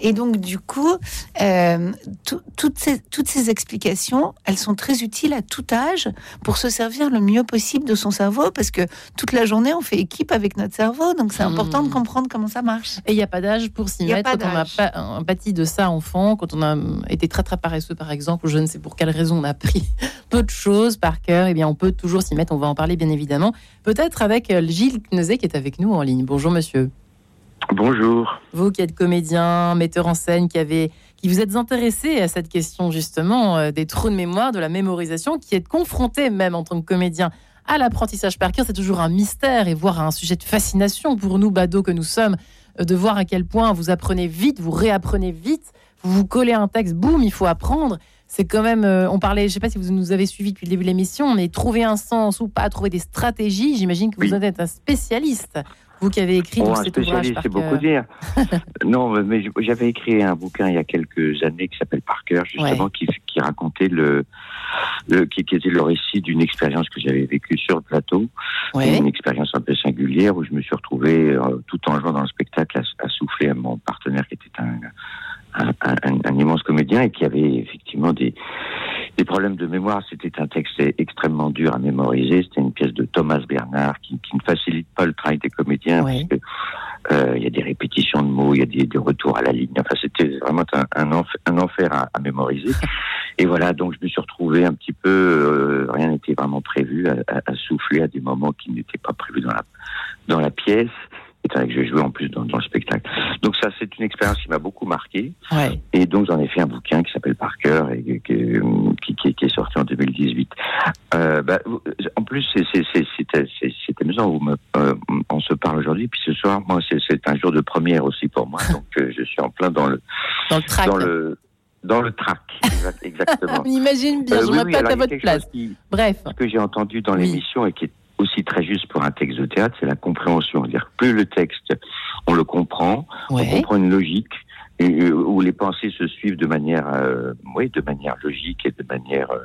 Et donc, du coup, euh, tout- toutes, ces, toutes ces explications, elles sont très utiles à tout âge pour se servir le mieux possible de son cerveau, parce que toute la journée, on fait équipe avec notre cerveau, donc c'est Hmm. important de comprendre comment ça marche. Et il n'y a pas d'âge pour s'y mettre pas quand on a pas pâti de ça enfant, quand on a été très très paresseux par exemple, ou je ne sais pour quelle raison on a pris peu de choses par cœur, eh bien on peut toujours s'y mettre, on va en parler bien évidemment. Peut-être avec euh, Gilles Knezé qui est avec nous en ligne. Bonjour monsieur. Bonjour. Vous qui êtes comédien, metteur en scène, qui, avez, qui vous êtes intéressé à cette question justement euh, des trous de mémoire, de la mémorisation, qui êtes confronté même en tant que comédien à l'apprentissage par cœur, c'est toujours un mystère et voire un sujet de fascination pour nous, badauds que nous sommes, euh, de voir à quel point vous apprenez vite, vous réapprenez vite, vous vous collez un texte, boum, il faut apprendre. C'est quand même, euh, on parlait, je ne sais pas si vous nous avez suivi depuis le début de l'émission, mais trouver un sens ou pas, trouver des stratégies, j'imagine que vous Oui. êtes un spécialiste. Vous qui avez écrit donc, un cet spécialiste, c'est beaucoup dire. non, mais j'avais écrit un bouquin il y a quelques années qui s'appelle Par cœur, justement, qui, qui racontait le, le qui, qui était le récit d'une expérience que j'avais vécue sur le plateau, Ouais. une expérience un peu singulière où je me suis retrouvé euh, tout en jouant dans le spectacle à, à souffler à mon partenaire qui était un, un, un- un immense comédien et qui avait effectivement des, des problèmes de mémoire. C'était un texte extrêmement dur à mémoriser. C'était une pièce de Thomas Bernard qui, qui ne facilite pas le travail des comédiens Ouais. parce que euh, il y a des répétitions de mots, il y a des, des retours à la ligne. Enfin, c'était vraiment un, un, enfer, un enfer à, à mémoriser. Et voilà, donc je me suis retrouvé un petit peu, euh, rien n'était vraiment prévu, à, à- souffler à des moments qui n'étaient pas prévus dans la, dans la pièce, que je jouais en plus dans, dans le spectacle. Donc ça, c'est une expérience qui m'a beaucoup marqué. Ouais. Et donc j'en ai fait un bouquin qui s'appelle Par cœur et qui, qui, qui- qui est sorti en 2018. Euh, bah, en plus, c'est c'est- c'est- c'est- c'est- c'est amusant. Me, euh, on se parle aujourd'hui, puis ce soir, moi, c'est c'est un jour de première aussi pour moi. Donc euh, je suis en plein dans le Dans le track. dans le dans le track, exact- exactement. On imagine bien, Euh, je oui, me oui, pète alors, à votre place. qui- Bref. ce que j'ai entendu dans Oui. l'émission et qui est aussi très juste pour un texte de théâtre, c'est la compréhension. C'est-à-dire que plus le texte, on le comprend, on comprend une logique et, euh, où les pensées se suivent de manière, euh, oui, de manière logique et de manière euh,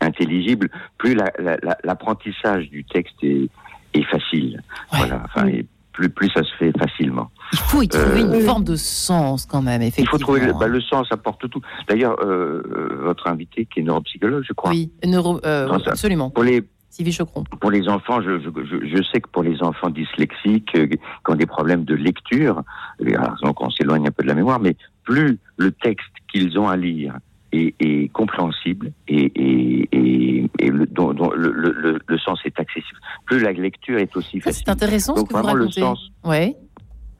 intelligible, plus la- la- la- l'apprentissage du texte est, est facile. Ouais. Voilà. Enfin, et plus, plus ça se fait facilement. Il faut y trouver Euh, une forme de sens quand même, Il effectivement. faut trouver le, bah, le sens, apporte tout. D'ailleurs, euh, votre invité, qui est neuropsychologue, je crois, Oui, neuro, euh, absolument. pour les Sylvie Chocron. pour les enfants, je, je, je, je sais que pour les enfants dyslexiques, euh, qui ont des problèmes de lecture, alors, donc on s'éloigne un peu de la mémoire, mais plus le texte qu'ils ont à lire est, est compréhensible et, et, et, et le, dont, dont le, le, le, le sens est accessible, plus la lecture est aussi facile. c'est intéressant Donc ce que vous vraiment le racontez. sens, Ouais.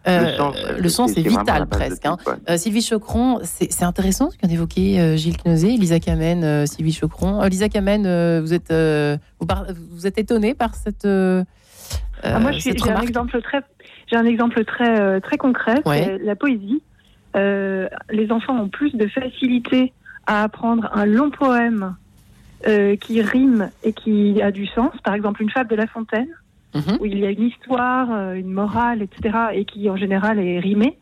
Euh, le sens, le sens est vital presque. hein. Euh, Sylvie Chocron, c'est intéressant ce qu'ont évoqué euh, Gilles Knezé, Lisa Kamen, euh, Sylvie Chocron. Euh, Lisa Kamen, euh, vous êtes euh, vous, par- vous êtes étonnée par cette euh, Ah, moi, j'ai un exemple très, j'ai un exemple très, euh, très concret, Ouais. c'est la poésie. Euh, les enfants ont plus de facilité à apprendre un long poème euh, qui rime et qui a du sens. Par exemple, une fable de La Fontaine, Mhm. où il y a une histoire, euh, une morale, etc., et qui en général est rimée,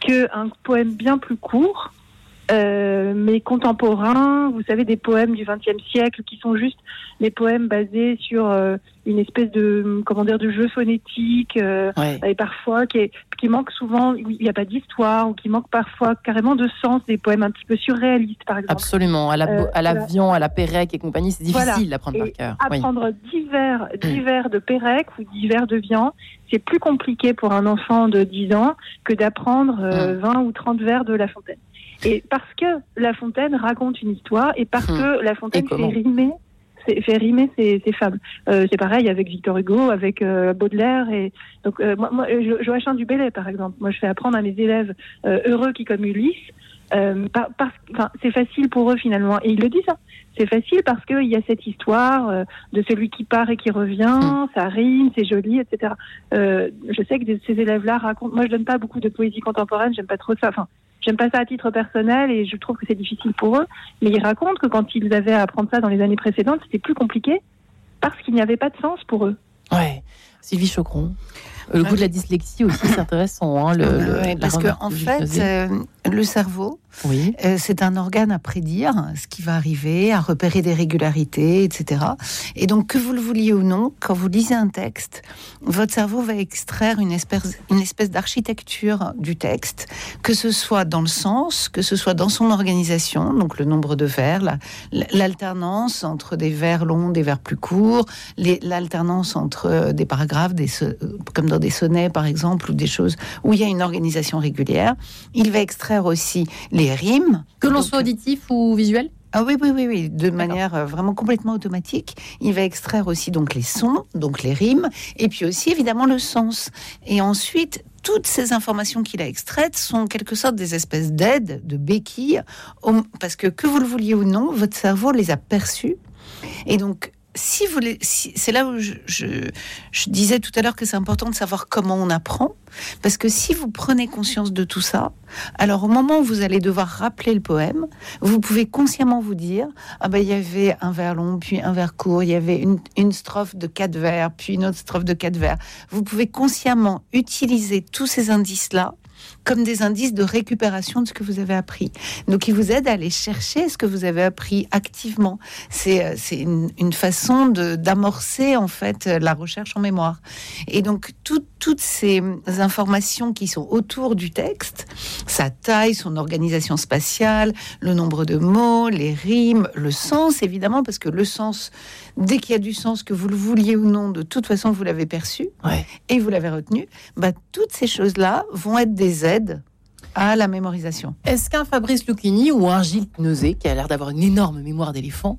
qu'un poème bien plus court euh, mais contemporains, vous savez, des poèmes du XXe siècle qui sont juste des poèmes basés sur euh, une espèce de, comment dire, de jeu phonétique, euh, et parfois qui, qui manque souvent, il n'y a pas d'histoire, ou qui manque parfois carrément de sens, des poèmes un petit peu surréalistes, par exemple. Absolument, à l'avion, à, la Pérec et compagnie, c'est difficile d'apprendre par cœur. Apprendre divers, divers de Pérec ou divers de Vian, c'est plus compliqué pour un enfant de 10 ans que d'apprendre 20 mm. ou 30 vers de La Fontaine. Et parce que La Fontaine raconte une histoire et parce hmm. que La Fontaine fait rimer, fait rimer ses, fables. Euh, c'est pareil avec Victor Hugo, avec euh, Baudelaire et donc euh, moi, moi Joachim du Bellay par exemple. Moi, je fais apprendre à mes élèves heureux qui comme Ulysse. parce, c'est facile pour eux finalement et il le dit ça. C'est facile parce qu'il y a cette histoire de celui qui part et qui revient, hmm. ça rime, c'est joli, etc. je sais que ces élèves-là racontent. Moi, je donne pas beaucoup de poésie contemporaine, j'aime pas trop ça. Enfin, J'aime pas ça à titre personnel et je trouve que c'est difficile pour eux. Mais ils racontent que quand ils avaient à apprendre ça dans les années précédentes, c'était plus compliqué parce qu'il n'y avait pas de sens pour eux. Ouais. Sylvie Chocron. Le goût de la dyslexie aussi, c'est intéressant. Hein, le, parce qu'en en fait, euh, le cerveau, oui. Euh, c'est un organe à prédire ce qui va arriver, à repérer des régularités, etc. Et donc, que vous le vouliez ou non, quand vous lisez un texte, votre cerveau va extraire une espèce, d'architecture du texte, que ce soit dans le sens, que ce soit dans son organisation, donc le nombre de vers, l'alternance entre des vers longs, des vers plus courts, l'alternance entre des paragraphes, comme dans des sonnets par exemple, ou des choses où il y a une organisation régulière. Il va extraire aussi les rimes. Que l'on soit auditif ou visuel ah oui, oui, oui, oui, de manière euh, vraiment complètement automatique. Il va extraire aussi donc les sons, donc les rimes, et puis aussi évidemment le sens. Et ensuite, toutes ces informations qu'il a extraites sont en quelque sorte des espèces d'aides, de béquilles, parce que que vous le vouliez ou non, votre cerveau les a perçues. Et donc, si vous c'est là où je, je, disais tout à l'heure que c'est important de savoir comment on apprend, parce que si vous prenez conscience de tout ça, alors au moment où vous allez devoir rappeler le poème, vous pouvez consciemment vous dire ah ben il y avait un vers long, puis un vers court, il y avait une, une strophe de quatre vers, puis une autre strophe de quatre vers. Vous pouvez consciemment utiliser tous ces indices là comme des indices de récupération de ce que vous avez appris. Donc, ils vous aident à aller chercher ce que vous avez appris activement. C'est euh, une, une, façon d'amorcer, en fait, la recherche en mémoire. Et donc, toutes ces informations qui sont autour du texte, sa taille, son organisation spatiale, le nombre de mots, les rimes, le sens, évidemment, parce que le sens, dès qu'il y a du sens, que vous le vouliez ou non, de toute façon, vous l'avez perçu et vous l'avez retenu, bah, toutes ces choses-là vont être des aides à la mémorisation. Est-ce qu'un Fabrice Lucchini ou un Gilles Nosé, qui a l'air d'avoir une énorme mémoire d'éléphant,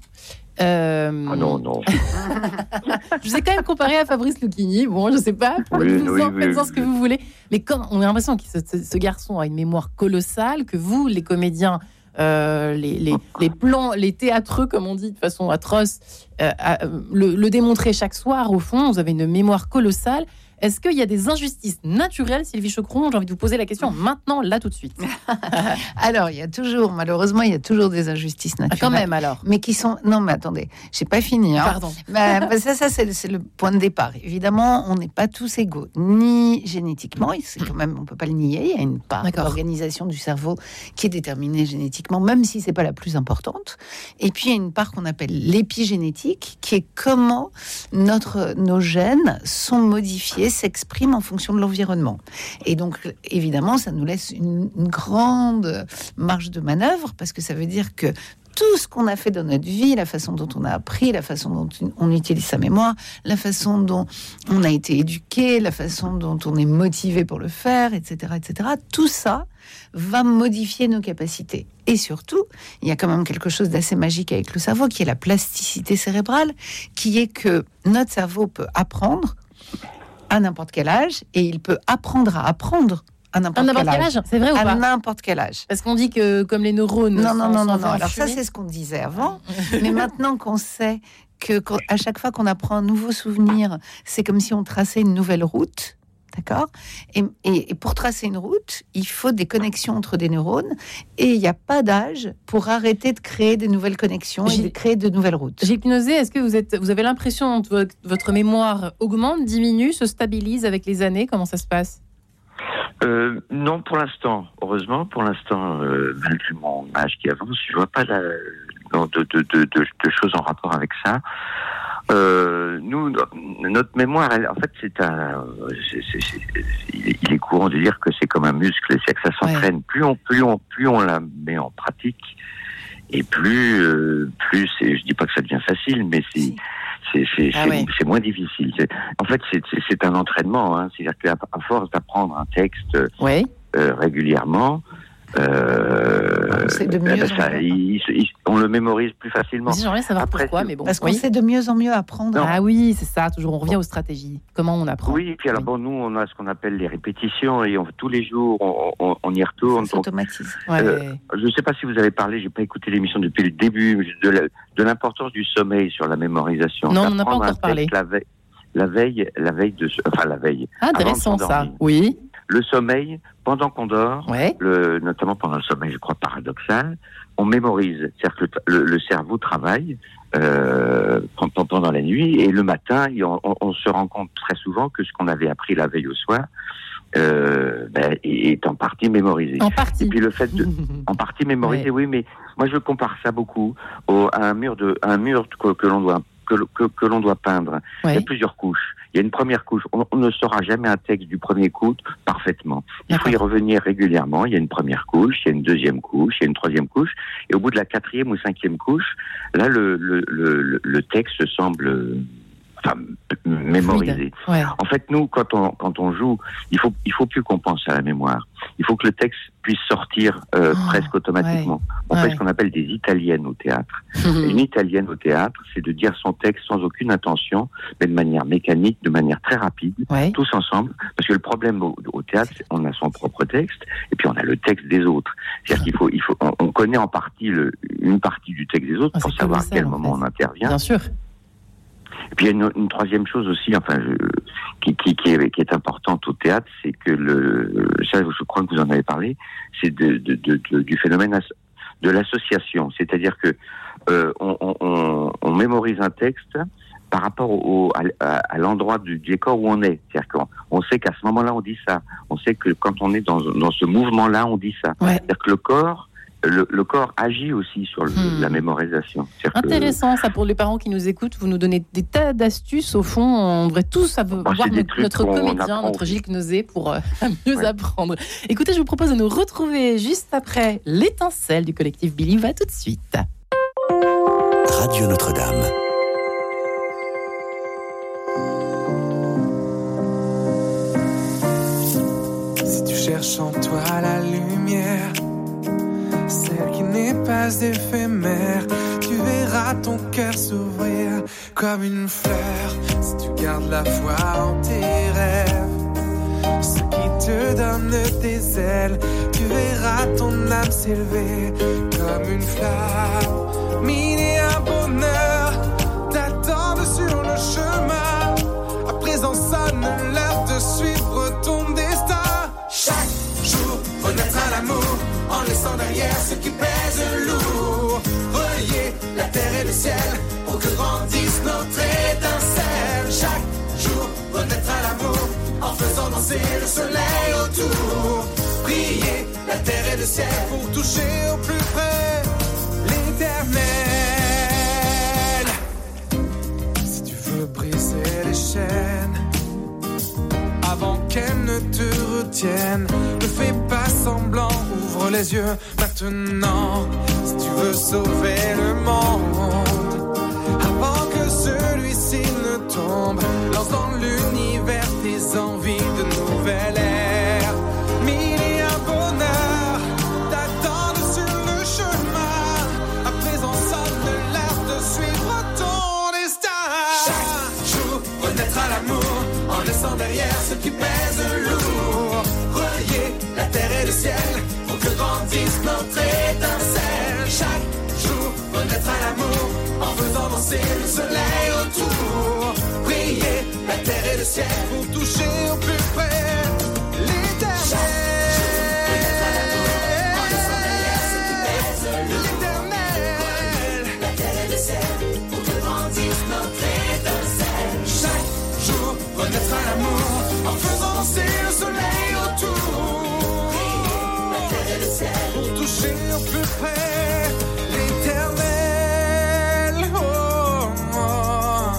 euh... Ah non, non. je vous ai quand même comparé à Fabrice Lucchini. Bon, je sais pas, oui, vous oui, en faites ce que vous voulez. Mais quand on a l'impression que ce, garçon a une mémoire colossale, que vous, les comédiens, euh, les, les, les, plans, les théâtreux, comme on dit de façon atroce, euh, le, le démontrer chaque soir, au fond, vous avez une mémoire colossale. Est-ce qu'il y a des injustices naturelles, Sylvie Chocron J'ai envie de vous poser la question maintenant, là, tout de suite. alors, il y a toujours, malheureusement, il y a toujours des injustices naturelles. Ah, quand même, alors. Mais qui sont. Non, mais attendez, j'ai pas fini. Hein. Pardon. Bah, bah, ça, ça c'est le point de départ. Évidemment, on n'est pas tous égaux, ni génétiquement. C'est quand même, on peut pas le nier. Il y a une part d'organisation du cerveau qui est déterminée génétiquement, même si c'est pas la plus importante. Et puis, il y a une part qu'on appelle l'épigénétique, qui est comment notre, nos gènes sont modifiés s'exprime en fonction de l'environnement. Et donc, évidemment, ça nous laisse une, grande marge de manœuvre parce que ça veut dire que tout ce qu'on a fait dans notre vie, la façon dont on a appris, la façon dont on utilise sa mémoire, la façon dont on a été éduqué, la façon dont on est motivé pour le faire, etc., etc. Tout ça va modifier nos capacités. Et surtout, il y a quand même quelque chose d'assez magique avec le cerveau, qui est la plasticité cérébrale, qui est que notre cerveau peut apprendre à n'importe quel âge et il peut apprendre à apprendre à n'importe quel, âge. C'est vrai ou pas À n'importe quel âge. Parce qu'on dit que comme les neurones. Non, non, non, non, non. Alors ça, c'est ce qu'on disait avant. Mais maintenant qu'on sait que à chaque fois qu'on apprend un nouveau souvenir, c'est comme si on traçait une nouvelle route. D'accord et, pour tracer une route, il faut des connexions entre des neurones et il n'y a pas d'âge pour arrêter de créer des nouvelles connexions et de créer de nouvelles routes. J'ai hypnosé, est-ce que vous, êtes, vous avez l'impression que votre mémoire augmente, diminue, se stabilise avec les années? Comment ça se passe? Euh, non, pour l'instant. Heureusement, pour l'instant, euh, malgré mon âge qui avance, je vois pas la, non, de, de, de, de, choses en rapport avec ça. Euh, nous, notre mémoire, elle, en fait, c'est un, il est courant de dire que c'est comme un muscle, c'est que ça s'entraîne. Plus on, plus on, plus on la met en pratique, et plus, euh, plus, je dis pas que ça devient facile, mais c'est, c'est, ah c'est, moins difficile. En fait, c'est, un entraînement. Hein. C'est-à-dire qu'à force d'apprendre un texte euh, régulièrement, euh, de mieux ben, ça, on le mémorise plus facilement. J'aimerais savoir pourquoi, mais bon. Parce qu'on sait de mieux en mieux apprendre. Ah oui, c'est ça. Toujours, on revient aux stratégies. Comment on apprend Oui, et puis alors bon, nous, on a ce qu'on appelle les répétitions et on, tous les jours, on, on, y retourne. Ça s'automatise. Euh, je ne sais pas si vous avez parlé. J'ai pas écouté l'émission depuis le début de l'importance du sommeil sur la mémorisation. Non, on n'a pas encore parlé. La veille, la veille, la veille de, enfin la veille. Ah, intéressant ça. Oui le sommeil, pendant qu'on dort, le, notamment pendant le sommeil, je crois, paradoxal, on mémorise. C'est-à-dire que le, cerveau travaille euh, pendant la nuit et le matin, on, se rend compte très souvent que ce qu'on avait appris la veille au soir euh, ben, est en partie mémorisé. En partie. Et puis le fait de, en partie mémorisé, oui, mais moi je compare ça beaucoup au, à un mur de, un mur que, que l'on doit que, que, l'on doit peindre. Il y a plusieurs couches. Il y a une première couche. On, ne saura jamais un texte du premier coup parfaitement. Il faut y revenir régulièrement. Il y a une première couche, il y a une deuxième couche, il y a une troisième couche. Et au bout de la quatrième ou cinquième couche, là, le, le, le, le texte semble enfin, mémoriser. En fait, nous, quand on, quand on joue, il faut, il faut plus qu'on pense à la mémoire. Il faut que le texte puisse sortir euh, oh, presque automatiquement. On fait ce qu'on appelle des italiennes au théâtre. Une italienne au théâtre, c'est de dire son texte sans aucune intention, mais de manière mécanique, de manière très rapide, tous ensemble. Parce que le problème au, théâtre, on a son propre texte, et puis on a le texte des autres. C'est-à-dire qu'il faut, il faut, on, connaît en partie le, une partie du texte des autres ah, pour savoir à quel moment on intervient. Bien sûr. Et puis il y a une, troisième chose aussi, enfin, qui, qui, qui, est, qui, est, importante au théâtre, c'est que le, ça, je crois que vous en avez parlé, c'est de, de, de, du phénomène de l'association, c'est-à-dire que euh, on, on, on, mémorise un texte par rapport au, à, à l'endroit du décor où on est. C'est-à-dire qu'on on sait qu'à ce moment-là, on dit ça. On sait que quand on est dans, dans ce mouvement-là, on dit ça. C'est-à-dire que le corps le, corps agit aussi sur hmm. la mémorisation. Intéressant ça pour les parents qui nous écoutent. Vous nous donnez des tas d'astuces. Au fond, on devrait tous avoir notre, comédien, notre Gilles Nosé pour euh, mieux apprendre. Écoutez, je vous propose de nous retrouver juste après l'étincelle du collectif Billy. Va tout de suite. Radio Notre-Dame. Si tu cherches en toi la lumière celle qui n'est pas éphémère. Tu verras ton cœur s'ouvrir comme une fleur si tu gardes la foi en tes rêves. Ce qui te donne tes ailes, tu verras ton âme s'élever comme une flamme. Mille un bonheur t'attendent sur le chemin. À présent sonne l'heure pour que grandisse notre étincelle. Chaque jour, renaître à l'amour en faisant danser le soleil autour. Prier la terre et le ciel pour toucher au plus près l'éternel. Si tu veux briser les chaînes avant qu'elle ne te retienne. Ne fais pas semblant, ouvre les yeux maintenant. Si tu veux sauver le monde, avant que celui-ci ne tombe, lance dans l'univers tes envies de nouvelles ère. Mille et un bonheur t'attendent sur le chemin. À présent, sonne l'heure de suivre ton destin. Chaque jour, renaître à l'amour en laissant derrière ce qui pèse lourd. Relier la terre et le ciel que grandisse notre étincelle. Chaque jour, renaître à l'amour en faisant danser le soleil autour. Prier la terre et le ciel pour toucher au plus près l'éternel. renaître à l'amour en faisant danser le soleil Oh, oh.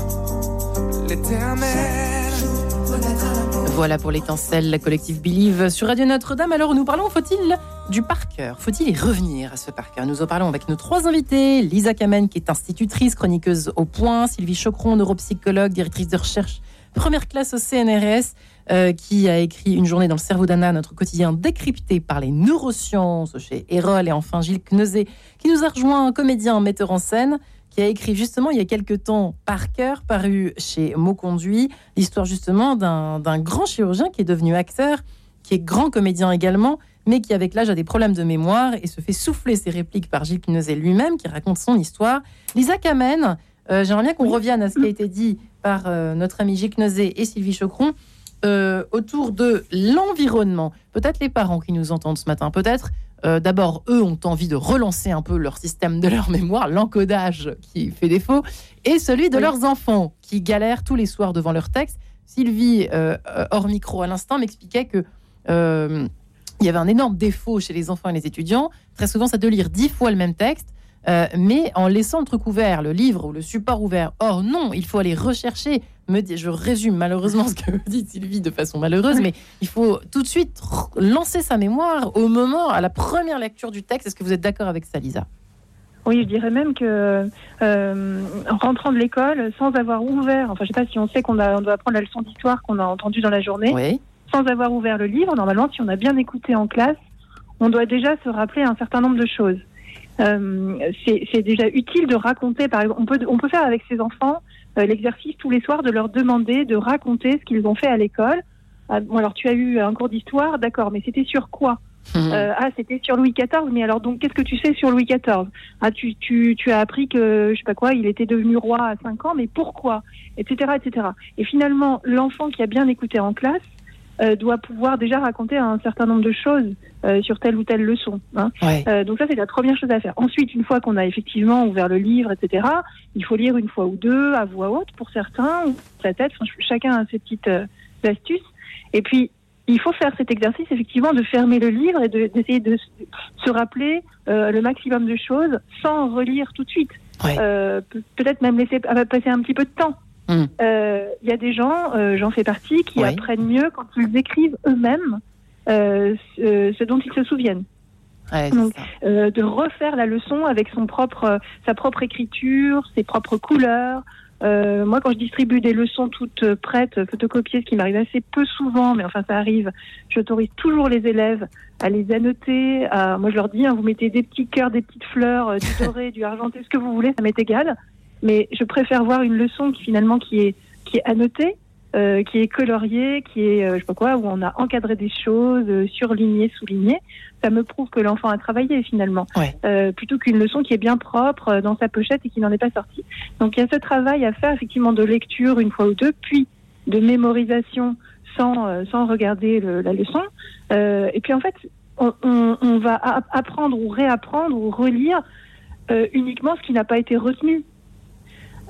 Voilà pour l'étincelle, la collective Believe sur Radio Notre-Dame. Alors nous parlons, faut-il du par cœur Faut-il y revenir à ce par cœur Nous en parlons avec nos trois invités. Lisa Kamen, qui est institutrice, chroniqueuse au point. Sylvie Chocron, neuropsychologue, directrice de recherche première classe au CNRS, euh, qui a écrit Une journée dans le cerveau d'Anna, notre quotidien décrypté par les neurosciences chez Erol. Et enfin Gilles Kneuzé, qui nous a rejoint, un comédien, un metteur en scène qui a écrit justement il y a quelques temps Par cœur, paru chez Mot Conduit, l'histoire justement d'un grand chirurgien qui est devenu acteur, qui est grand comédien également, mais qui avec l'âge a des problèmes de mémoire et se fait souffler ses répliques par Gilles Pinozet lui-même, qui raconte son histoire. Lisa Kamen, euh, j'aimerais bien qu'on revienne à ce qui a été dit par euh, notre ami Gilles Pinozet et Sylvie Chocron euh, autour de l'environnement. Peut-être les parents qui nous entendent ce matin, peut-être euh, d'abord, eux ont envie de relancer un peu leur système de leur mémoire, l'encodage qui fait défaut, et celui de Oui. leurs enfants qui galèrent tous les soirs devant leur texte. Sylvie, euh, hors micro à l'instant, m'expliquait que il y avait un énorme défaut chez les enfants et les étudiants. Très souvent, c'est de lire dix fois le même texte. euh, mais en laissant le truc ouvert, le livre ou le support ouvert. Or, non, il faut aller rechercher. Me dit, je résume malheureusement ce que dit Sylvie de façon malheureuse, mais il faut tout de suite lancer sa mémoire au moment, à la première lecture du texte. Est-ce que vous êtes d'accord avec ça, Lisa? Oui, je dirais même que euh, en rentrant de l'école, sans avoir ouvert, enfin je sais pas si on sait qu'on on doit apprendre la leçon d'histoire qu'on a entendue dans la journée, Oui. sans avoir ouvert le livre, normalement, si on a bien écouté en classe, on doit déjà se rappeler un certain nombre de choses. Euh, c'est déjà utile de raconter, par exemple, on peut, on peut faire avec ses enfants euh, l'exercice tous les soirs de leur demander de raconter ce qu'ils ont fait à l'école. Ah, bon, alors tu as eu un cours d'histoire, d'accord, mais c'était sur quoi Euh, ah, c'était sur Louis XIV, mais alors donc qu'est-ce que tu sais sur Louis XIV Ah, tu, tu, tu as appris que, je sais pas quoi, il était devenu roi à 5 ans, mais pourquoi? Etc. etc. Et finalement, l'enfant qui a bien écouté en classe euh, doit pouvoir déjà raconter un certain nombre de choses euh, sur telle ou telle leçon. hein. Ouais. Euh, donc ça, c'est la première chose à faire. Ensuite, une fois qu'on a effectivement ouvert le livre, etc., il faut lire une fois ou deux à voix haute pour certains, ou sa tête. Enfin, chacun a ses petites astuces. Et puis, il faut faire cet exercice, effectivement, de fermer le livre et de- d'essayer de, se rappeler euh, le maximum de choses sans relire tout de suite. Ouais. Euh, Peut-être même laisser passer un petit peu de temps. Mm. Euh, Il y a des gens, euh, j'en fais partie, qui apprennent mieux quand ils écrivent eux-mêmes euh, ce, ce dont ils se souviennent. Ouais, Donc, de refaire la leçon avec son propre, sa propre écriture, ses propres couleurs. Moi, quand je distribue des leçons toutes prêtes, photocopiées, ce qui m'arrive assez peu souvent, mais enfin ça arrive, j'autorise toujours les élèves à les annoter. À, moi, je leur dis, hein, vous mettez des petits cœurs, des petites fleurs, du doré, du argenté, ce que vous voulez, ça m'est égal. Mais je préfère voir une leçon qui finalement qui est qui est annotée, euh, qui est coloriée, qui est euh, je sais pas quoi, où on a encadré des choses, euh, surligné, souligné. Ça me prouve que l'enfant a travaillé finalement, Ouais. Euh, plutôt qu'une leçon qui est bien propre euh, dans sa pochette et qui n'en est pas sortie. Donc il y a ce travail à faire effectivement de lecture une fois ou deux, puis de mémorisation sans euh, sans regarder le- la leçon. Euh, et puis en fait, on, on- on va apprendre ou réapprendre ou relire euh, uniquement ce qui n'a pas été retenu.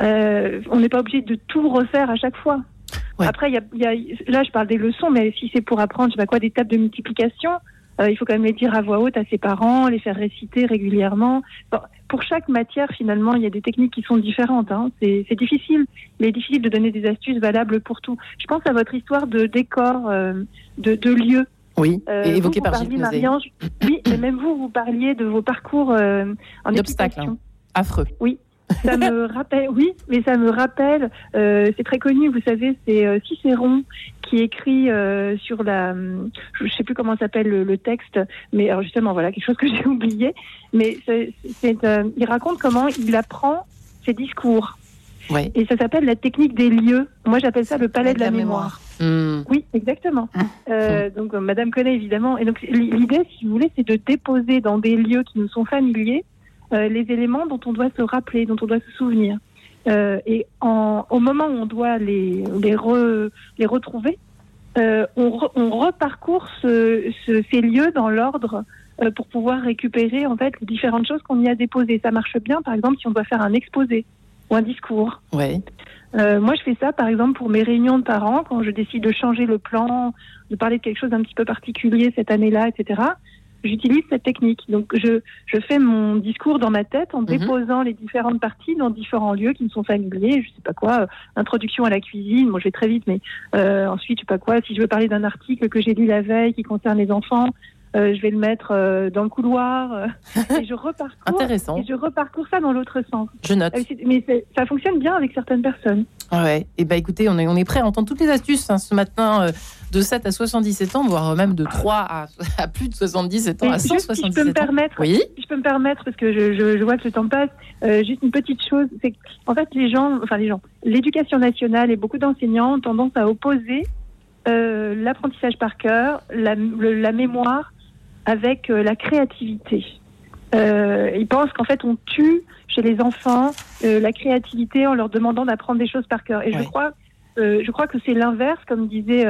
Euh, on n'est pas obligé de tout refaire à chaque fois. Ouais. Après, y a, y a- là, je parle des leçons, mais si c'est pour apprendre, je sais pas quoi, des tables de multiplication, euh, il faut quand même les dire à voix haute à ses parents, les faire réciter régulièrement. Bon, pour chaque matière, finalement, il y a des techniques qui sont différentes. Hein. C'est c'est difficile, mais difficile de donner des astuces valables pour tout. Je pense à votre histoire de décor, euh, de, de lieu. Oui, Euh, et évoqué vous, par vous parliez, Oui, mais même vous, vous parliez de vos parcours euh, en D'obstacles, hein. Affreux. Ça me rappelle, oui, mais ça me rappelle, euh, c'est très connu, vous savez, c'est euh, Cicéron qui écrit euh, sur la, je sais plus comment s'appelle le, le texte, mais alors justement voilà quelque chose que j'ai oublié, mais c'est, c'est, euh, il raconte comment il apprend ses discours Ouais. et ça s'appelle la technique des lieux. Moi j'appelle ça le palais de la, mémoire. Hmm. Oui, exactement. Euh, donc euh, Madame connaît évidemment. Et donc l'idée, si vous voulez, c'est de déposer dans des lieux qui nous sont familiers les éléments dont on doit se rappeler, dont on doit se souvenir. Euh, et en, au moment où on doit les les, re- les retrouver, euh, on, re- on reparcourt ce- ce- ces lieux dans l'ordre euh, pour pouvoir récupérer en fait les différentes choses qu'on y a déposées. Ça marche bien, par exemple, si on doit faire un exposé ou un discours. Ouais. Euh, moi, je fais ça, par exemple, pour mes réunions de parents, quand je décide de changer le plan, de parler de quelque chose d'un petit peu particulier cette année-là, etc. j'utilise cette technique. Donc, je, je fais mon discours dans ma tête en Mhm. déposant les différentes parties dans différents lieux qui me sont familiers. Je sais pas quoi, euh, introduction à la cuisine. Moi, je vais très vite, mais euh, ensuite, je sais pas quoi. Si je veux parler d'un article que j'ai lu la veille qui concerne les enfants, euh, je vais le mettre euh, dans le couloir euh, et je reparcours. Intéressant. Et je reparcours ça dans l'autre sens. Je note. Mais ça fonctionne bien avec certaines personnes. Ouais. Et bah écoutez, on est, on est prêt à entendre toutes les astuces hein, ce matin de 7 à 77 ans, voire même de 3 à, à plus de 77 ans, Mais à juste, si je 177 peux me ans. permettre, Oui. si je peux me permettre, parce que je, je, je vois que le temps passe, juste une petite chose, c'est qu'en fait les gens, enfin les gens, l'éducation nationale et beaucoup d'enseignants ont tendance à opposer l'apprentissage par cœur, la, le- la mémoire avec euh, la créativité. Euh, ils pensent qu'en fait on tue chez les enfants euh, la créativité en leur demandant d'apprendre des choses par cœur. Et Ouais. je crois euh, je crois que c'est l'inverse, comme disait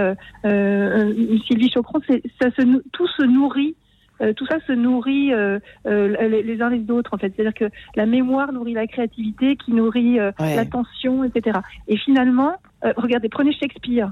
Sylvie Chocron, ça se, tout se nourrit, tout ça se nourrit les, les uns les autres en fait. C'est-à-dire que la mémoire nourrit la créativité, qui nourrit Ouais. l'attention, etc. Et finalement, regardez, prenez Shakespeare.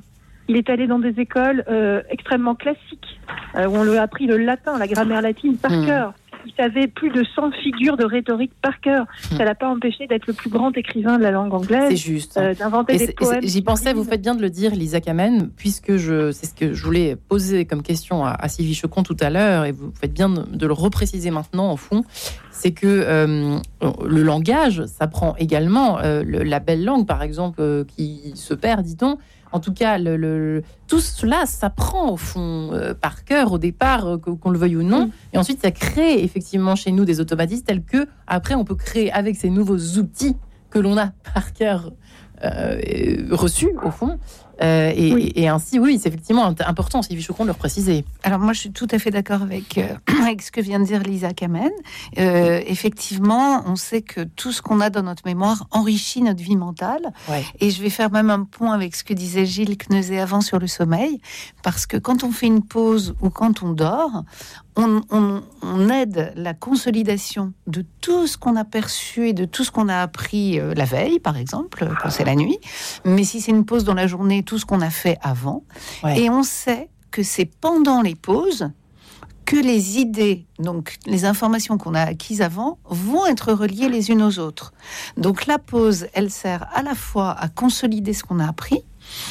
Il est allé dans des écoles euh, extrêmement classiques, euh, où on lui a appris le latin, la grammaire latine par Hmm. cœur. Il savait plus de 100 figures de rhétorique par cœur. Hmm. Ça l'a pas empêché d'être le plus grand écrivain de la langue anglaise. C'est juste. euh, d'inventer des poèmes. J'y pensais, vous faites bien de le dire, Lisa Kamen, puisque je, c'est ce que je voulais poser comme question à, à Sylvie Chocon tout à l'heure, et vous faites bien de, de le repréciser maintenant, au fond, c'est que euh, le langage s'apprend également. euh, le- la belle langue, par exemple, euh, qui se perd, dit-on. En tout cas, le, le- tout cela s'apprend au fond euh, par cœur au départ, euh, qu'on le veuille ou non. Mm. Et ensuite, ça crée effectivement chez nous des automatismes tels que, après, on peut créer avec ces nouveaux outils que l'on a par cœur euh, reçus, au fond. Euh, et, Oui. et ainsi, oui, c'est effectivement important, Sylvie Chocon, de le préciser. Alors moi, je suis tout à fait d'accord avec, euh, avec ce que vient de dire Lisa Kamen. Euh, effectivement, on sait que tout ce qu'on a dans notre mémoire enrichit notre vie mentale. Ouais. Et je vais faire même un point avec ce que disait Gilles Kneuzet avant sur le sommeil, parce que quand on fait une pause ou quand on dort, on, on- on aide la consolidation de tout ce qu'on a perçu et de tout ce qu'on a appris la veille, par exemple, quand c'est la nuit. Mais si c'est une pause dans la journée, tout ce qu'on a fait avant. Ouais. Et on sait que c'est pendant les pauses que les idées, donc les informations qu'on a acquises avant, vont être reliées les unes aux autres. Donc la pause, elle sert à la fois à consolider ce qu'on a appris,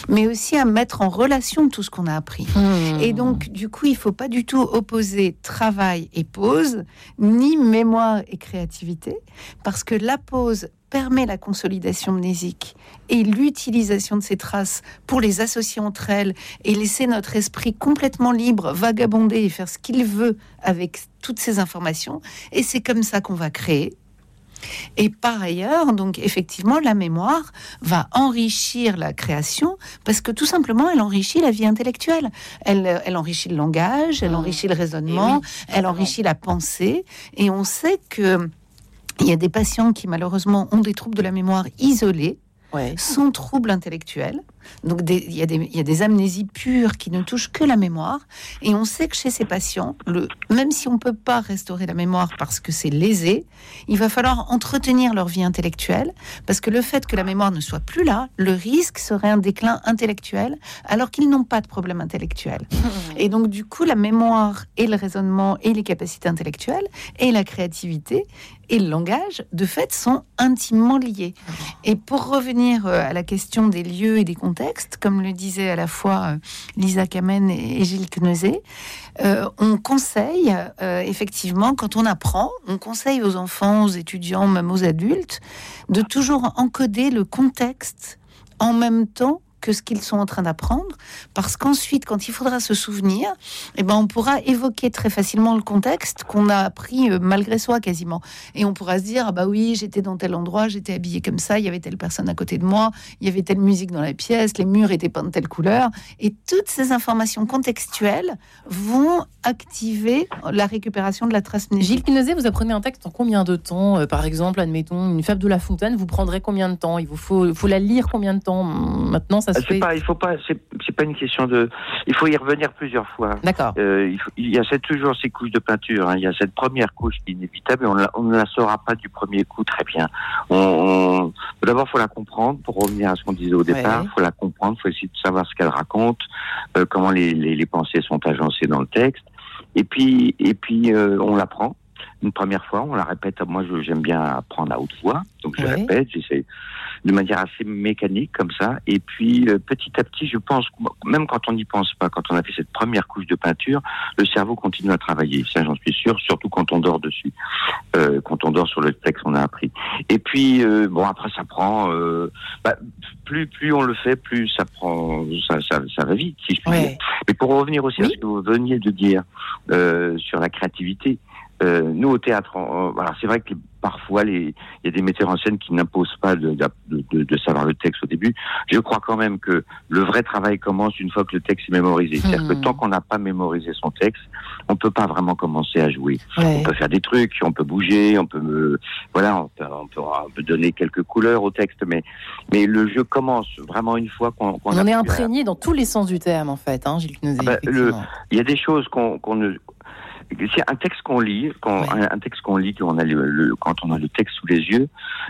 mais aussi à mettre en relation tout ce qu'on a appris. Hmm. Et donc, du coup, il faut pas du tout opposer travail et pause, ni mémoire et créativité, parce que la pause permet la consolidation mnésique et l'utilisation de ces traces pour les associer entre elles et laisser notre esprit complètement libre, vagabonder et faire ce qu'il veut avec toutes ces informations. Et c'est comme ça qu'on va créer. Et par ailleurs, donc effectivement, la mémoire va enrichir la création parce que tout simplement, elle enrichit la vie intellectuelle. Elle, elle enrichit le langage, elle Mmh. enrichit le raisonnement, elle enrichit la pensée. Et on sait que il y a des patients qui malheureusement ont des troubles de la mémoire isolés, Ouais. sans troubles intellectuels. Donc il y, a des- il y a des amnésies pures qui ne touchent que la mémoire. Et on sait que chez ces patients, le, même si on ne peut pas restaurer la mémoire parce que c'est lésé, il va falloir entretenir leur vie intellectuelle. Parce que le fait que la mémoire ne soit plus là, le risque serait un déclin intellectuel, alors qu'ils n'ont pas de problème intellectuel. Et donc, du coup, la mémoire et le raisonnement et les capacités intellectuelles et la créativité et le langage, de fait, sont intimement liés. Et pour revenir euh, à la question des lieux et des contextes, comme le disaient à la fois euh, Lisa Kamen et Gilles Kneuzet, euh, on conseille, euh, effectivement, quand on apprend, on conseille aux enfants, aux étudiants, même aux adultes, de toujours encoder le contexte en même temps que ce qu'ils sont en train d'apprendre, parce qu'ensuite, quand il faudra se souvenir, eh ben, on pourra évoquer très facilement le contexte qu'on a appris euh, malgré soi quasiment. Et on pourra se dire, ah bah oui, j'étais dans tel endroit, j'étais habillé comme ça, il y avait telle personne à côté de moi, il y avait telle musique dans la pièce, les murs étaient peints de telle couleur. Et toutes ces informations contextuelles vont activer la récupération de la trace. Gilles Quinozé, vous apprenez un texte en combien de temps Euh, Par exemple, admettons, une fable de La Fontaine, vous prendrez combien de temps? Il vous faut, la lire combien de temps? Maintenant, ça C'est fait. pas, il faut pas, c'est c'est pas une question de. Il faut y revenir plusieurs fois. D'accord. Euh, il, il y a cette- toujours ces couches de peinture. hein. Il y a cette première couche qui est inévitable et on, la- on ne la saura pas du premier coup très bien. On, on- D'abord, faut la comprendre. Pour revenir à ce qu'on disait au départ, Ouais. faut la comprendre. Faut essayer de savoir ce qu'elle raconte, euh, comment les, les, les pensées sont agencées dans le texte. Et puis, et puis euh, on l'apprend une première fois, on la répète. Moi, j'aime bien apprendre à haute voix, donc je Ouais. répète, j'essaie de manière assez mécanique comme ça. Et puis, euh, petit à petit, je pense, même quand on n'y pense pas, quand on a fait cette première couche de peinture, le cerveau continue à travailler. Ça, j'en suis sûr, surtout quand on dort dessus, euh, quand on dort sur le texte qu'on a appris. Et puis, euh, bon, après, ça prend. bah, plus, plus on le fait, plus ça prend, ça, ça, ça va vite, si je puis dire. Mais pour revenir aussi à ce que vous veniez de dire sur la créativité, euh, nous au théâtre, on- on- alors c'est vrai que parfois il y a des metteurs en scène qui n'imposent pas de, de, de- de savoir le texte au début. Je crois quand même que le vrai travail commence une fois que le texte est mémorisé. C'est-à-dire que Hmm. tant qu'on n'a pas mémorisé son texte, on peut pas vraiment commencer à jouer. Ouais. On peut faire des trucs, on peut bouger, on peut, euh, voilà, on peut, on peut, on peut donner quelques couleurs au texte, mais mais le jeu commence vraiment une fois qu'on qu'on On a en est imprégné dans tous les sens du terme, en fait, hein, Gilles Ah bah, le- il y a des choses qu'on qu'on ne c'est un texte qu'on lit, Oui. un, un texte qu'on lit, qu'on a le, le- quand on a le texte sous les yeux,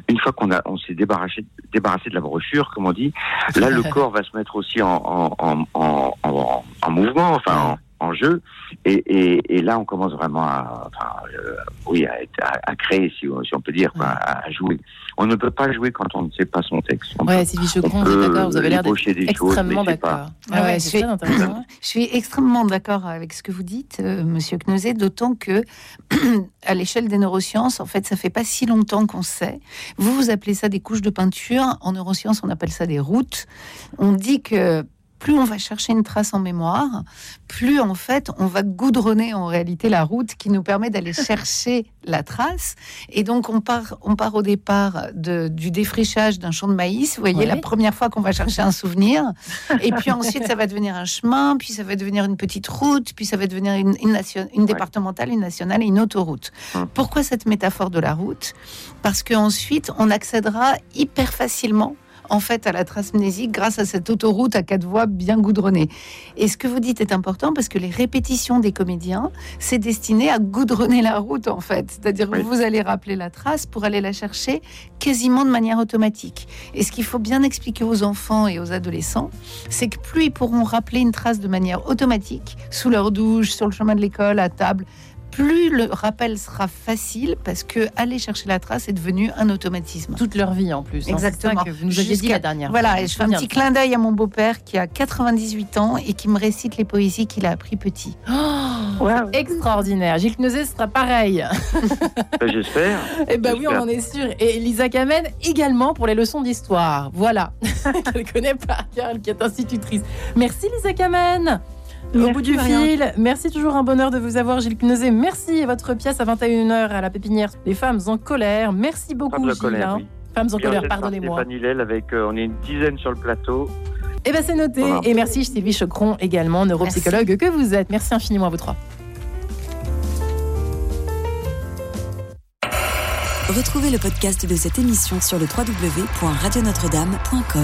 une fois qu'on a, on s'est débarrassé, débarrassé de la brochure, comme on dit, là le corps va se mettre aussi en, en, en, en, en- en mouvement, enfin en, jeu, et, et, et là on commence vraiment à, enfin, euh, oui, à, être- à, à créer, si, on- si on peut dire, quoi, à, à jouer. On ne peut pas jouer quand on ne sait pas son texte. On Ouais, peut- Sylvie on Chocron, vous peut êtes d'accord, vous avez l'air d'être ébaucher des choses, extrêmement mais c'est pas- d'accord. Ah ouais, c'est je. Je suis extrêmement d'accord avec ce que vous dites, euh, Monsieur Knosé, d'autant que à l'échelle des neurosciences, en fait, ça fait pas si longtemps qu'on sait. Vous, vous appelez ça des couches de peinture. En neurosciences, on appelle ça des routes. On dit que plus on va chercher une trace en mémoire, plus en fait on va goudronner en réalité la route qui nous permet d'aller chercher la trace. Et donc on part, on part au départ de, du défrichage d'un champ de maïs. Vous voyez, la première fois qu'on va chercher un souvenir, et puis ensuite ça va devenir un chemin, puis ça va devenir une petite route, puis ça va devenir une, une, nation- une départementale, une nationale et une autoroute. Hum. Pourquoi cette métaphore de la route? Parce qu'ensuite on accédera hyper facilement en fait à la trace mnésique grâce à cette autoroute à quatre voies bien goudronnée. Et ce que vous dites est important parce que les répétitions des comédiens, c'est destiné à goudronner la route en fait. C'est-à-dire que vous allez rappeler la trace pour aller la chercher quasiment de manière automatique. Et ce qu'il faut bien expliquer aux enfants et aux adolescents, c'est que plus ils pourront rappeler une trace de manière automatique, sous leur douche, sur le chemin de l'école, à table, plus le rappel sera facile parce que aller chercher la trace est devenu un automatisme. Toute leur vie en plus. hein, Exactement. que vous nous aviez dit la dernière Voilà, fois. et je fais un petit clin d'œil à mon beau-père qui a 98 ans et qui me récite les poésies qu'il a appris petit. Oh, Waouh. Extraordinaire. Gilles Knosé sera pareil. Ben, J'espère. Eh ben oui, on en est sûr. Et Lisa Kamen également pour les leçons d'histoire. Voilà. Qu'elle connaît par cœur, elle qui est institutrice. Merci Lisa Kamen. Au bout du Marianne. fil, merci toujours un bonheur de vous avoir, Gilles Knosé. Merci votre pièce à 21h à la pépinière Les femmes en colère. Merci beaucoup, Femme de Gilles. colère, hein. oui. Femmes en colère, pardonnez-moi. Avec, euh, on est une dizaine sur le plateau. Eh ben c'est noté. Voilà. Et merci Sylvie Chocron également, neuropsychologue que vous êtes. Merci infiniment à vous trois. Retrouvez le podcast de cette émission sur le www.radionotre-dame.com.